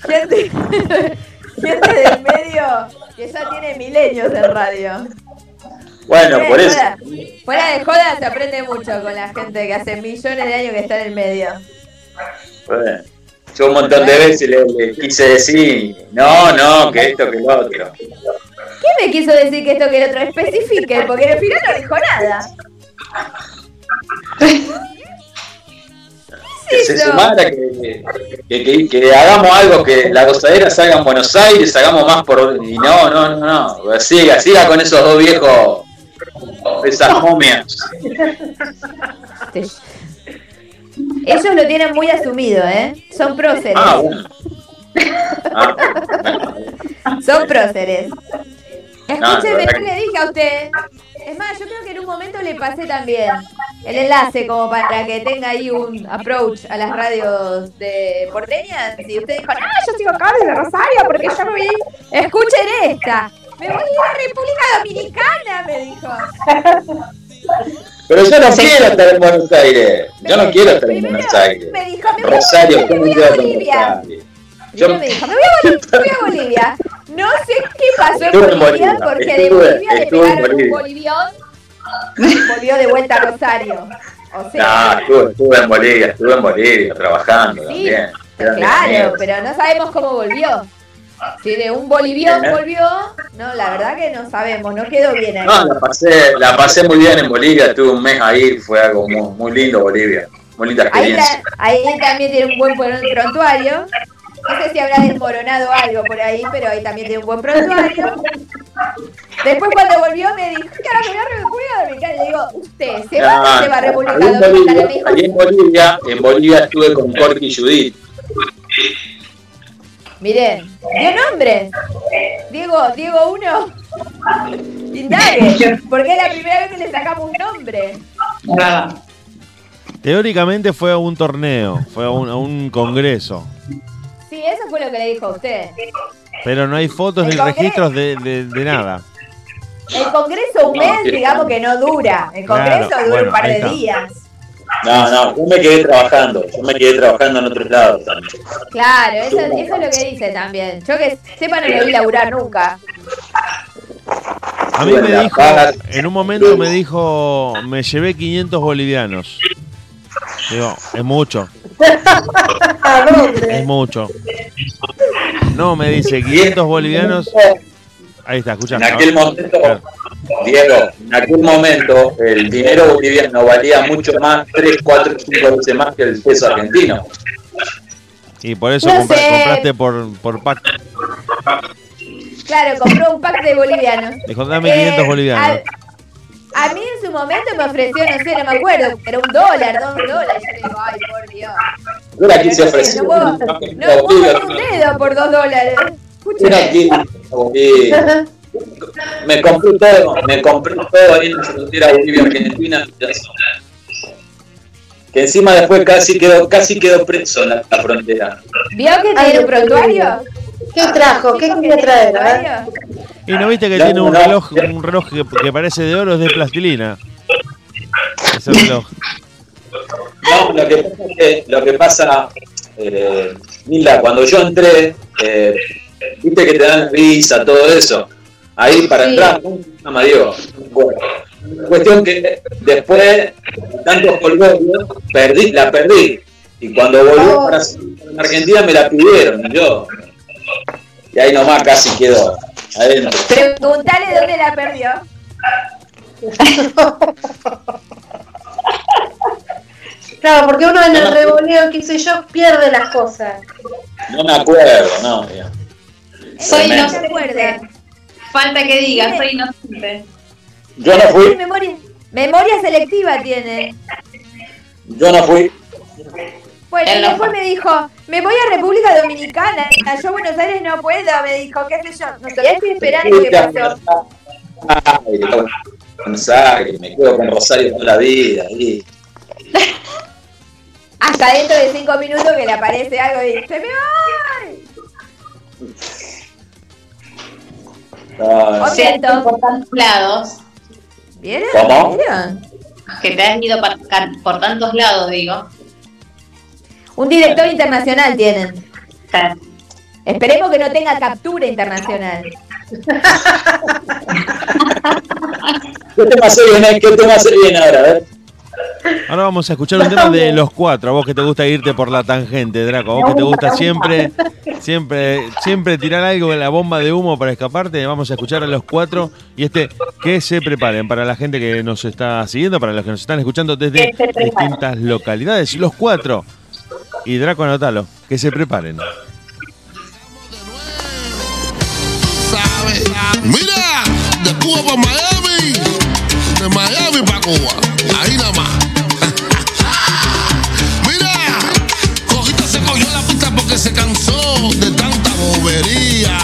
Speaker 7: Gente, gente del medio que ya tiene milenios en radio.
Speaker 3: Bueno, por eso.
Speaker 7: Fuera, fuera de joda se aprende mucho con la gente que hace millones de años que está en el medio.
Speaker 3: Bueno, yo un montón de veces le, le quise decir, no, no, que esto, que lo otro.
Speaker 7: ¿Qué me quiso decir que esto que el otro especifique? Porque al final no dijo nada.
Speaker 3: Que se
Speaker 7: eso?
Speaker 3: sumara, que, que, que- que hagamos algo, que la gozadera salga en Buenos Aires, hagamos más por... Y no, no, no, no. Siga, siga con esos dos viejos, esas momias.
Speaker 7: Ellos lo tienen muy asumido, ¿eh? Son próceres.
Speaker 3: Ah, bueno. Ah,
Speaker 7: Son próceres. Escúcheme, yo le dije a usted. Es más, yo creo que en un momento le pasé también el enlace como para que tenga ahí un approach a las radios de porteñas. Y usted dijo, no, yo sigo acá desde Rosario porque yo me voy. Escuchen esta. Me voy a ir a República Dominicana, me dijo.
Speaker 3: Pero yo no quiero estar en Buenos Aires. Yo no quiero estar en Buenos Aires.
Speaker 7: Me dijo, me voy a
Speaker 3: Rosario,
Speaker 7: me
Speaker 3: ¿cómo
Speaker 7: voy a Bolivia. Yo
Speaker 3: Yo-
Speaker 7: me dijo, me voy a, Boli- me voy a Bolivia. No sé qué pasó en Bolivia,
Speaker 3: Bolivia,
Speaker 7: porque de Bolivia le pegaron un
Speaker 3: Bolivia.
Speaker 7: bolivión y volvió de vuelta a Rosario. O sea,
Speaker 3: No, estuve, estuve en Bolivia, estuve en Bolivia trabajando
Speaker 7: Sí,
Speaker 3: también.
Speaker 7: Claro, pero no sabemos cómo volvió. Si de un bolivión
Speaker 3: ¿Eh?
Speaker 7: volvió, no, la verdad que no sabemos, no quedó bien ahí.
Speaker 3: No, la pasé, la pasé muy bien en Bolivia, estuve un mes ahí, fue algo muy, muy lindo Bolivia, muy linda
Speaker 7: Ahí,
Speaker 3: experiencia.
Speaker 7: ta- ahí también tiene un buen pron- prontuario. No sé si habrá desmoronado algo por ahí, pero ahí también tiene un buen prontuario. Después cuando volvió me dijo, ¿qué ahora me voy a República Dominicana? Y le digo, ¿usted se va o se va a República
Speaker 3: ahí en
Speaker 7: Dominicana?
Speaker 3: En Bolivia, en Bolivia estuve con Corky y Judith.
Speaker 7: Miren, dio nombre. Diego, Diego 1. Indague, porque es la primera vez que le sacamos un nombre.
Speaker 2: Teóricamente fue a un torneo, fue a un, a un congreso.
Speaker 7: Eso fue lo que le dijo a usted.
Speaker 2: Pero no hay fotos ni registros de, de- de nada.
Speaker 7: El congreso un mes, digamos que no dura. El congreso
Speaker 2: Claro,
Speaker 7: dura
Speaker 2: bueno,
Speaker 7: un par de
Speaker 2: está.
Speaker 7: días.
Speaker 3: No, no, yo me quedé trabajando, yo me quedé trabajando en otros lados también.
Speaker 7: Claro, eso, eso es lo que dice también. Yo que sepa no lo vi laburar nunca.
Speaker 2: A mí me dijo, en un momento me dijo, me llevé 500 bolivianos. Digo, es mucho, es mucho. No, me dice, 500 bolivianos. Ahí está, escucha.
Speaker 3: En aquel momento, Diego, en aquel momento el dinero boliviano valía mucho más, 3, 4, 5 veces más que el peso argentino.
Speaker 2: Y por eso
Speaker 7: No
Speaker 2: compra-
Speaker 7: sé.
Speaker 2: compraste por, por pack.
Speaker 7: Claro, compró un pack de bolivianos.
Speaker 2: Dijo, dame 500
Speaker 7: Eh,
Speaker 2: bolivianos.
Speaker 7: A mí en su momento me ofreció, no sé, no me acuerdo, pero un dólar, dos dólares. Yo le digo, ay, por Dios.
Speaker 3: Yo la quise ofrecer.
Speaker 7: No puedo, no puedo un dedo por dos dólares.
Speaker 3: Me compré todo, me compré todo ahí en la frontera Bolivia-Argentina. Que encima después casi quedó, casi quedó preso en la, la frontera.
Speaker 7: ¿Vio que tiene un prontuario?
Speaker 14: ¿Qué trajo? ¿Qué quería traer?
Speaker 7: ¿Prontuario?
Speaker 2: Y no viste que
Speaker 3: No,
Speaker 2: tiene un
Speaker 3: no.
Speaker 2: reloj, un reloj que, que parece de oro, es de plastilina. Ese reloj.
Speaker 3: No, lo que pasa, es que- lo que pasa eh, Milda, cuando yo entré, eh, viste que te dan visa, todo eso. Ahí para
Speaker 14: Sí.
Speaker 3: entrar, ¿cómo se llama, Diego? Bueno, cuestión que después, tantos colgó, perdí, la perdí. Y cuando volví
Speaker 14: Oh.
Speaker 3: para Argentina me la pidieron, y yo. Y ahí nomás casi quedó adentro.
Speaker 7: Preguntale dónde la perdió.
Speaker 14: Claro, porque uno en el revoleo, qué sé yo, pierde las cosas.
Speaker 3: No me acuerdo, no. mira.
Speaker 1: Soy
Speaker 3: Tremendo.
Speaker 7: ¿No se acuerda?
Speaker 1: Falta que diga, soy inocente.
Speaker 3: Yo no fui,
Speaker 7: Memoria, memoria selectiva tiene.
Speaker 3: yo no fui.
Speaker 7: Bueno,
Speaker 1: Él
Speaker 7: y
Speaker 1: no
Speaker 7: después
Speaker 1: fue.
Speaker 7: me dijo, me voy a República Dominicana. Yo a Buenos Aires no puedo, me dijo, qué sé yo. No sé, estoy esperando qué pasó.
Speaker 3: Ay, Buenos Aires, me quedo con Rosario toda la vida. y-
Speaker 7: Hasta dentro de cinco minutos que le aparece algo y dice, me voy.
Speaker 3: Ay,
Speaker 1: O sea, por tantos lados,
Speaker 7: ¿Vieron?
Speaker 3: ¿Cómo?
Speaker 7: ¿Vieron?
Speaker 1: que te has ido por, por tantos lados, digo.
Speaker 7: Un director internacional tienen. Esperemos que no tenga captura internacional.
Speaker 3: ¿Qué tema se viene? ¿Qué tema se viene ahora? A ver.
Speaker 2: Ahora vamos a escuchar un tema de los cuatro. A vos que te gusta irte por la tangente, Draco. A vos que te gusta siempre, siempre, siempre tirar algo en la bomba de humo para escaparte. Vamos a escuchar a los cuatro. Y este, que se preparen para la gente que nos está siguiendo, para los que nos están escuchando desde distintas localidades. Los cuatro. Y Draco, anotalo. Que se preparen.
Speaker 15: Mira, de Cuba para Miami, de Miami para Cuba, ahí nada más. Mira, Cojita se cogió la pista porque se cansó de tanta bobería.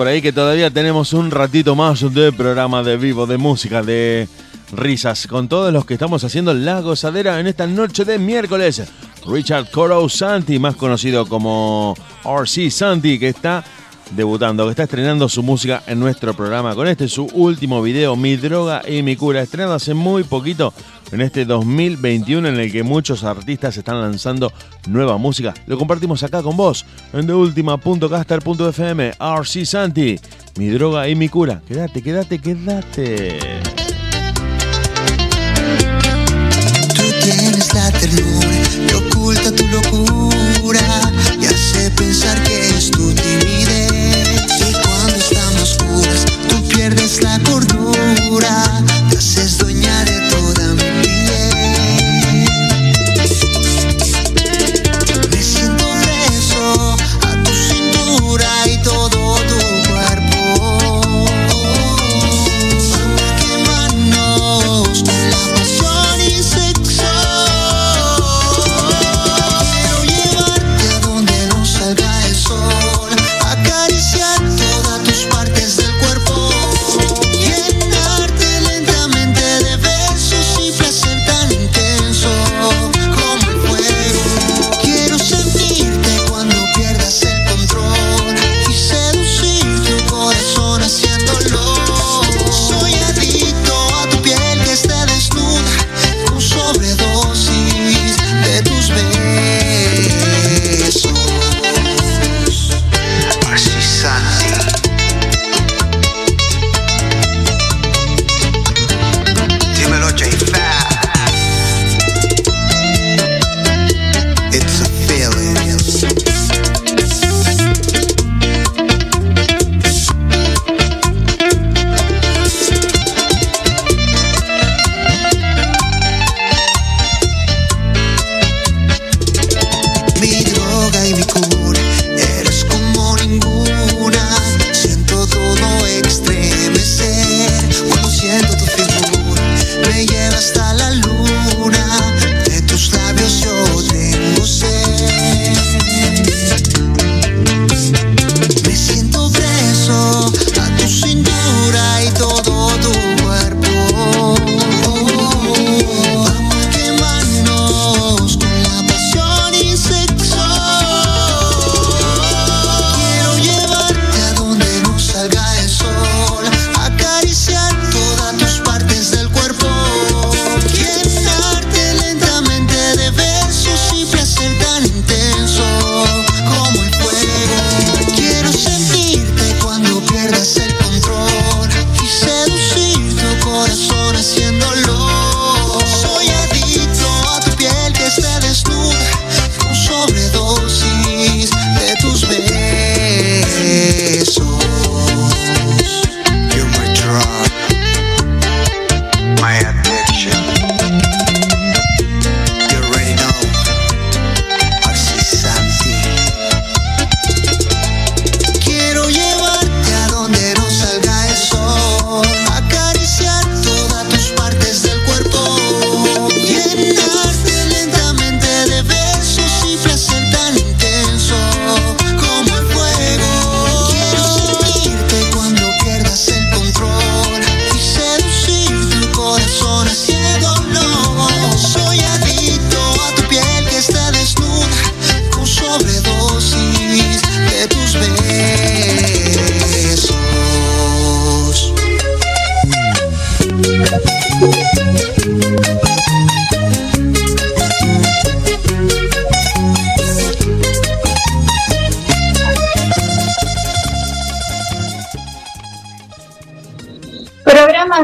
Speaker 2: Por ahí que todavía tenemos un ratito más de programa de vivo, de música, de risas, con todos los que estamos haciendo la gozadera en esta noche de miércoles. Richard Coro Santi, más conocido como RC Santi, que está
Speaker 5: debutando, que está estrenando su música en nuestro programa. Con este su último video, Mi droga y mi cura, estrenado hace muy poquito en este 2021 en el que muchos artistas están lanzando nueva música. Lo compartimos acá con vos en deultima.caster.fm, RC Santi, Mi droga y mi cura. Quédate, quédate, quédate.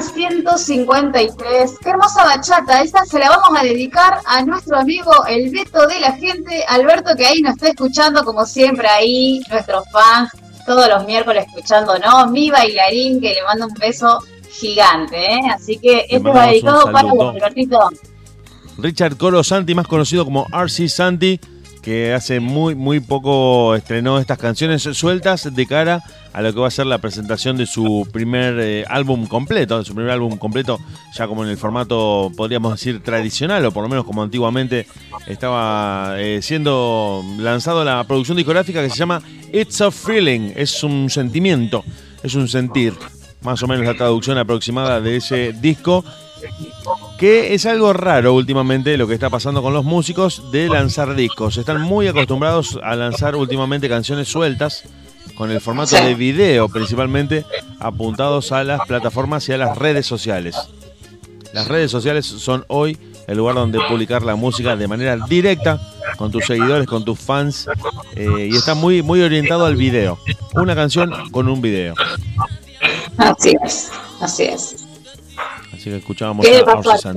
Speaker 1: 153. Qué hermosa bachata. Esta se la vamos a dedicar a nuestro amigo el Beto de la gente, Alberto, que ahí nos está escuchando como siempre ahí, nuestros fans, todos los miércoles escuchándonos. Mi bailarín, que le mando un beso gigante, ¿eh? Así que este va dedicado para vos, Albertito.
Speaker 5: Richard Colo Santi, más conocido como RC Santi, que hace muy, muy poco estrenó estas canciones sueltas de cara a lo que va a ser la presentación de su primer eh, álbum completo, de su primer álbum completo, ya como en el formato, podríamos decir, tradicional, o por lo menos como antiguamente estaba eh, siendo lanzado la producción discográfica que se llama It's a Feeling, es un sentimiento, es un sentir, más o menos la traducción aproximada de ese disco que es algo raro últimamente lo que está pasando con los músicos de lanzar discos. Están muy acostumbrados a lanzar últimamente canciones sueltas
Speaker 2: con el formato
Speaker 1: Sí.
Speaker 2: de video principalmente apuntados a las plataformas y a las redes sociales. Las redes sociales son hoy el lugar donde publicar la música de manera directa con tus seguidores, con tus fans eh, y está muy, muy orientado al video. Una canción con un video.
Speaker 1: Así es, así es.
Speaker 2: Así que escuchábamos
Speaker 1: ¿Qué
Speaker 2: a
Speaker 1: pasó?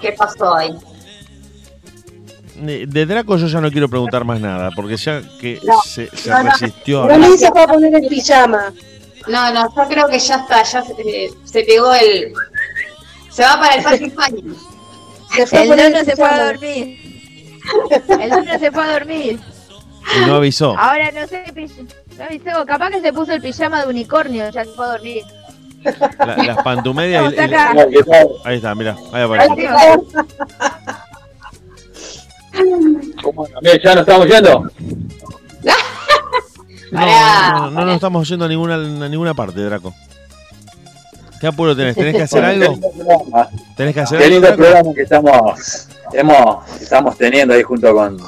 Speaker 1: ¿Qué pasó ahí?
Speaker 2: De Draco yo ya no quiero preguntar más nada, porque ya que
Speaker 1: No,
Speaker 2: se, se
Speaker 1: no, no.
Speaker 2: resistió a
Speaker 14: No le se fue a poner el pijama.
Speaker 1: No, no, yo creo que ya está, ya se, se pegó el. Se va para el
Speaker 14: a
Speaker 7: El
Speaker 14: el
Speaker 7: se fue a dormir. El dono se fue a dormir.
Speaker 2: Y no avisó.
Speaker 7: Ahora no sé, no avisó, capaz que se puso el pijama de unicornio, ya se fue a dormir.
Speaker 2: La- las pantumedias. y- y- ahí está, mira, ahí aparece.
Speaker 3: ¿Cómo? ¿Ya nos estamos yendo?
Speaker 2: No, no, no nos estamos yendo a ninguna, a ninguna parte, Draco. ¿Qué apuro tenés? ¿Tenés que hacer algo? ¿Tenés que hacer
Speaker 3: Qué
Speaker 2: algo?
Speaker 3: lindo
Speaker 2: Draco?
Speaker 3: programa que estamos, hemos, estamos teniendo ahí junto con.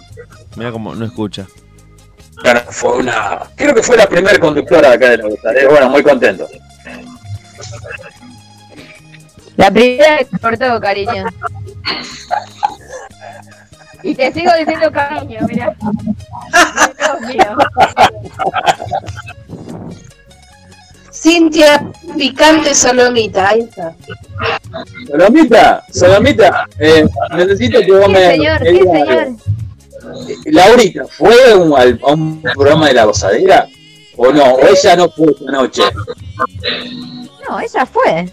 Speaker 2: Mira cómo no escucha.
Speaker 3: Bueno, fue una. Creo que fue la primera conductora de acá de la Gozadera. Bueno, muy contento.
Speaker 7: La primera que cortó, cariño. Y te sigo diciendo cariño, mira. Dios mío.
Speaker 14: Cintia Picante Solomita, ahí está.
Speaker 3: Solomita, Solomita, eh, necesito que vos
Speaker 7: ¿Qué
Speaker 3: me.
Speaker 7: señor? ¿Qué
Speaker 3: digas
Speaker 7: señor?
Speaker 3: algo. Laurita, ¿fue un- al- a un programa de la gozadera? ¿O no? ¿O ella no fue esta noche?
Speaker 7: No, ella fue.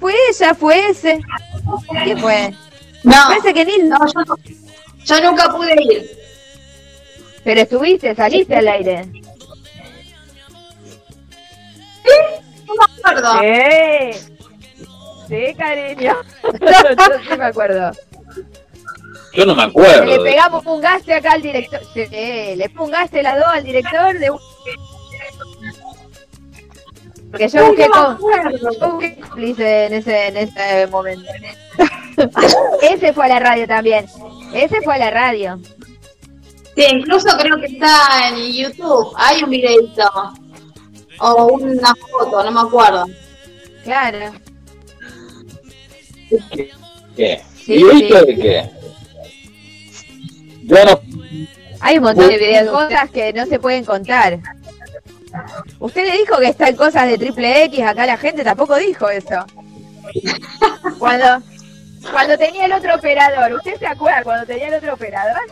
Speaker 7: Fue ella, fue ese. ¿Quién fue?
Speaker 1: No,
Speaker 7: Parece que Nil.
Speaker 1: no, yo, no- yo nunca pude ir.
Speaker 7: Pero estuviste, saliste al aire.
Speaker 1: No me acuerdo.
Speaker 7: Sí. Sí, cariño. Yo sí me acuerdo.
Speaker 3: Yo no me
Speaker 7: Le
Speaker 3: acuerdo.
Speaker 7: pegamos un gaste acá al director. Sí, le pungaste las dos al director de un... Porque yo busqué con... yo busqué cómplice en ese, en ese momento. ese fue a la radio también. Ese fue a la radio.
Speaker 1: Sí, incluso creo que está en YouTube. Hay un videito. O una foto, no me acuerdo.
Speaker 7: Claro.
Speaker 3: ¿Qué?
Speaker 7: Sí,
Speaker 3: ¿Y
Speaker 7: sí.
Speaker 3: de qué? Yo no.
Speaker 7: Hay un montón de videos, cosas que no se pueden contar. Usted le dijo que están cosas de triple X, acá la gente tampoco dijo eso. Cuando, cuando tenía el otro operador, ¿usted se acuerda cuando tenía el otro operador?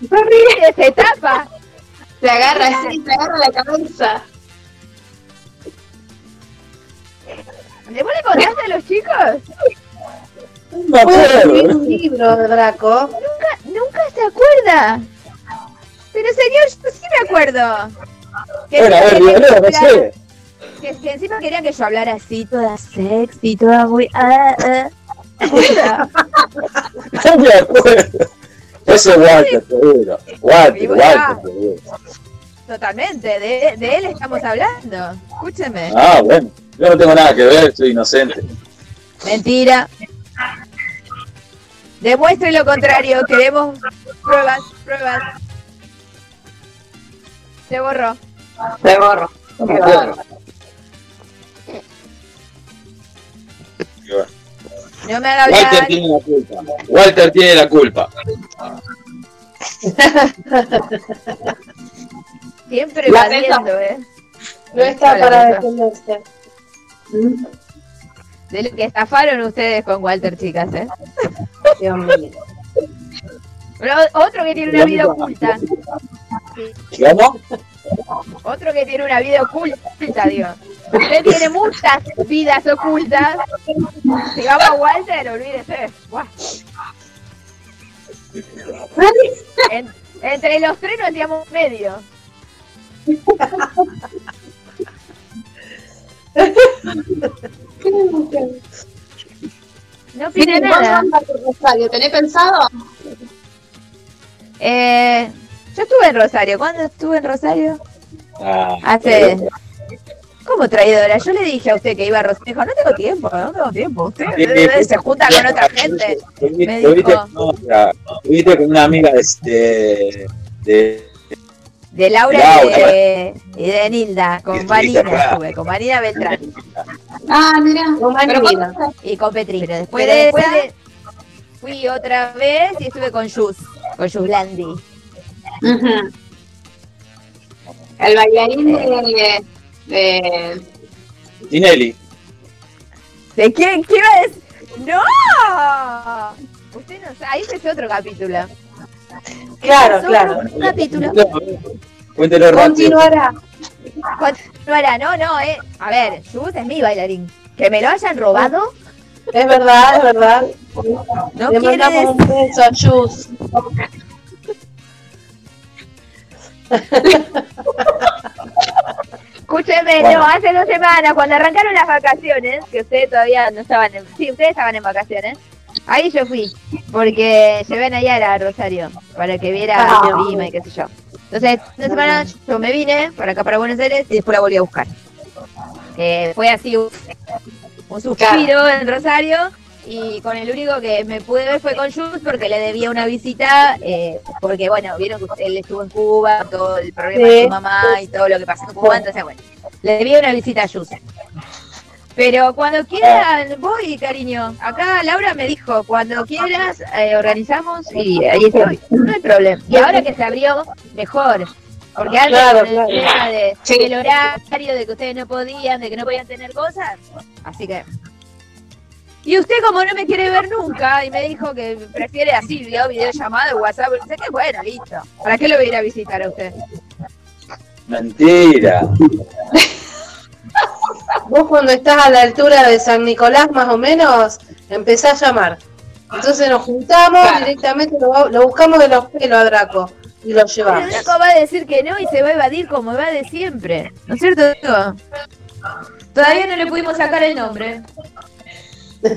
Speaker 7: Mire, se tapa.
Speaker 1: Se agarra así, se agarra la cabeza.
Speaker 7: ¿Le vos le contaste a los chicos?
Speaker 14: escribir un libro, Draco.
Speaker 7: Nunca, nunca se acuerda. Pero señor, yo sí me acuerdo. Que
Speaker 3: Bueno, a ver, no
Speaker 7: yo
Speaker 3: sé.
Speaker 7: Que, que encima querían que yo hablara así, toda sexy, toda muy... ah, ah.
Speaker 3: No me acuerdo. Eso es Walter, seguro. Walter, Walter, seguro.
Speaker 7: Totalmente, de, de él estamos hablando. Escúcheme.
Speaker 3: Ah, bueno. Yo no tengo nada que ver, soy inocente.
Speaker 7: Mentira. Demuestre lo contrario. Queremos pruebas, pruebas. Se borró.
Speaker 1: Se borro.
Speaker 3: No
Speaker 7: No me haga
Speaker 3: Walter
Speaker 7: hablar.
Speaker 3: tiene la culpa. Walter tiene la culpa.
Speaker 7: Siempre
Speaker 1: La
Speaker 7: evadiendo, ¿eh?
Speaker 14: No está
Speaker 7: Hola,
Speaker 14: para defenderse.
Speaker 7: De lo que estafaron ustedes con Walter, chicas, ¿eh?
Speaker 14: Dios mío.
Speaker 7: Pero otro que tiene una vida oculta.
Speaker 3: ¿Cómo?
Speaker 7: Otro que tiene una vida oculta, digo. Usted tiene muchas vidas ocultas. Si vamos a Walter, olvídese. En- entre los tres nos hacíamos medio. No
Speaker 1: ¿vos
Speaker 7: nada.
Speaker 1: Rosario? ¿Tenés pensado?
Speaker 7: Eh, yo estuve en Rosario. ¿Cuándo estuve en Rosario?
Speaker 3: Ah,
Speaker 7: Hace. ¿Cómo traidora? Yo le dije a usted que iba a Rosario. Dijo, no tengo tiempo, no tengo tiempo. Usted eh, se junta con otra gente. Me
Speaker 3: Estuviste
Speaker 7: dijo.
Speaker 3: con otra- con una amiga de, de, de-
Speaker 7: De Laura,
Speaker 3: Laura.
Speaker 7: Y, de, y de Nilda, con
Speaker 3: verdad.
Speaker 7: estuve, con Vanina Beltrán
Speaker 1: Ah, mira.
Speaker 14: Con.
Speaker 1: ¿cuánto-
Speaker 7: y con Petri. Pero después de
Speaker 14: después
Speaker 7: fui otra vez y estuve con Jus, con Jus
Speaker 1: El bailarín de, de-
Speaker 3: Tinelli.
Speaker 7: ¿De quién? ¿Qué iba a decir? ¡No! Usted no sabe, ahí empezó otro capítulo.
Speaker 14: Claro, claro.
Speaker 7: otro capítulo.
Speaker 3: Cuéntelo rápido.
Speaker 14: Continuará.
Speaker 7: Continuará, no, no, eh. A ver, Jus es mi bailarín. Que me lo hayan robado,
Speaker 14: Es verdad, es verdad.
Speaker 7: no
Speaker 14: Le mandamos
Speaker 7: decir.
Speaker 14: un beso a Chus.
Speaker 7: Escúcheme,
Speaker 3: Bueno.
Speaker 7: no, hace dos semanas, cuando arrancaron las vacaciones, que ustedes todavía no estaban en... Sí, ustedes estaban en vacaciones. Ahí yo fui, porque se ven allá a Rosario, para que viera
Speaker 14: Ah.
Speaker 7: a mi prima y qué sé yo. Entonces, una semana yo me vine para acá, para Buenos Aires, y después la volví a buscar. Eh, fue así un, un suspiro en Rosario, y con el único que me pude ver fue con Jus, porque le debía una visita, eh, porque bueno, vieron que él estuvo en Cuba, todo el problema de su mamá y todo lo que pasó en Cuba, entonces bueno, le debía una visita a Jus. Pero cuando quieran, voy, cariño. Acá Laura me dijo, cuando quieras, eh, organizamos y ahí estoy. No hay problema. Y ahora que se abrió, mejor. Porque antes
Speaker 14: Claro,
Speaker 7: con el
Speaker 14: claro.
Speaker 7: tema de,
Speaker 1: Sí.
Speaker 7: del horario, de que ustedes no podían, de que no podían tener cosas. Así que... Y usted como no me quiere ver nunca y me dijo que prefiere así, video, videollamada, WhatsApp, no sé qué, bueno, listo. ¿Para qué lo voy a ir a visitar a usted?
Speaker 3: Mentira.
Speaker 14: Vos cuando estás a la altura de San Nicolás más o menos, empezás a llamar. Entonces nos juntamos,
Speaker 1: Claro.
Speaker 14: directamente lo, lo buscamos de los pelos a Draco y lo
Speaker 7: Pero
Speaker 14: llevamos.
Speaker 7: Draco va a decir que no y se va a evadir como va de siempre. ¿No es cierto, Draco? Todavía no le pudimos sacar el nombre.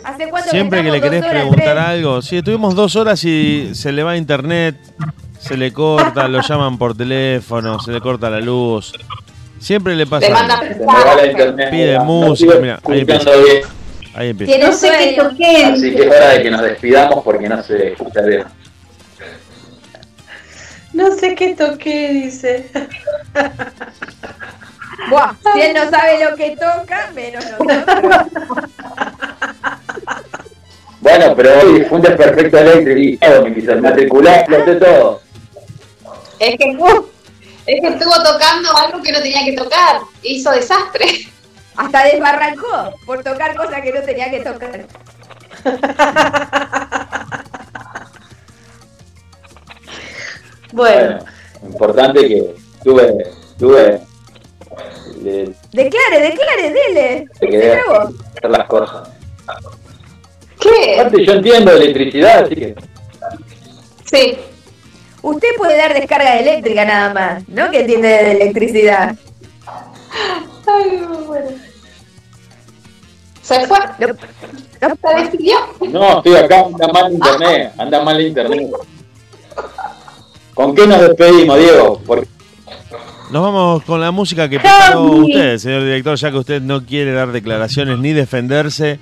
Speaker 7: ¿Hace cuánto
Speaker 2: Siempre que le querés
Speaker 7: ¿Dos horas,
Speaker 2: preguntar algo, sí, estuvimos dos horas y se le va internet, se le corta, lo llaman por teléfono, se le corta la luz. Siempre le pasa.
Speaker 1: le.
Speaker 2: Pide
Speaker 3: No
Speaker 2: música, mira, ahí empieza.
Speaker 3: bien.
Speaker 2: Ahí empieza.
Speaker 14: No sé qué toqué.
Speaker 3: Así que es hora de que nos despidamos porque no se escucha bien.
Speaker 14: No sé qué toqué, dice.
Speaker 7: Buah, si él no sabe lo que toca, menos nosotros.
Speaker 3: Bueno, pero hoy fue un desperfecto eléctrico, me quiso matricular, lo sé todo.
Speaker 1: Es que, es que estuvo tocando algo que no tenía que tocar. Hizo desastre.
Speaker 7: Hasta desbarrancó por tocar cosas que no tenía que tocar.
Speaker 14: Bueno,
Speaker 3: Bueno, importante que tuve, tuve, le,
Speaker 7: Declare, declare, dele.
Speaker 3: hacer las cosas.
Speaker 1: ¿Qué?
Speaker 3: Aparte yo entiendo electricidad, así que
Speaker 1: Sí.
Speaker 7: Usted puede dar descarga eléctrica nada más, ¿no? Que entiende de electricidad.
Speaker 1: Ay, bueno. Se fue. Se despidió.
Speaker 3: no, estoy acá, anda mal internet, anda mal internet. ¿Con qué nos despedimos, Diego? Porque
Speaker 2: Nos vamos con la música que preparó usted, señor director, ya que usted no quiere dar declaraciones ni defenderse.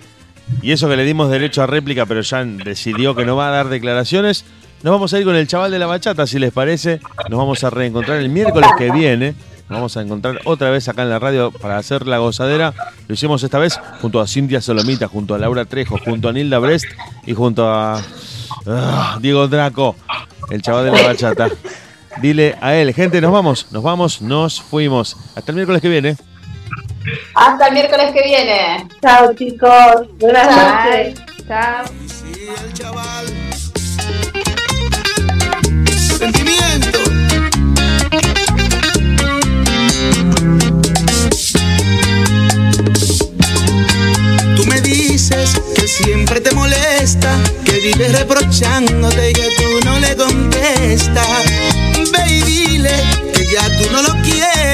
Speaker 2: Y eso que le dimos derecho a réplica, pero ya decidió que no va a dar declaraciones. Nos vamos a ir con el chaval de la bachata, si les parece. Nos vamos a reencontrar el miércoles que viene. Nos vamos a encontrar otra vez acá en la radio para hacer la gozadera. Lo hicimos esta vez junto a Cintia Solomita, junto a Laura Trejo, junto a Nilda Brest y junto a ah, Diego Draco, el chaval de la bachata. Dile a él, gente, nos vamos, nos vamos, nos fuimos. Hasta el miércoles que viene.
Speaker 1: Hasta el miércoles que viene.
Speaker 14: chao chicos. Buenas
Speaker 7: Bye.
Speaker 14: noches.
Speaker 7: Chao.
Speaker 15: Sí, el chaval. Sentimiento. Tú me dices que siempre te molesta, que vives reprochándote y que tú no le contestas. Ve y dile que ya tú no lo quieres.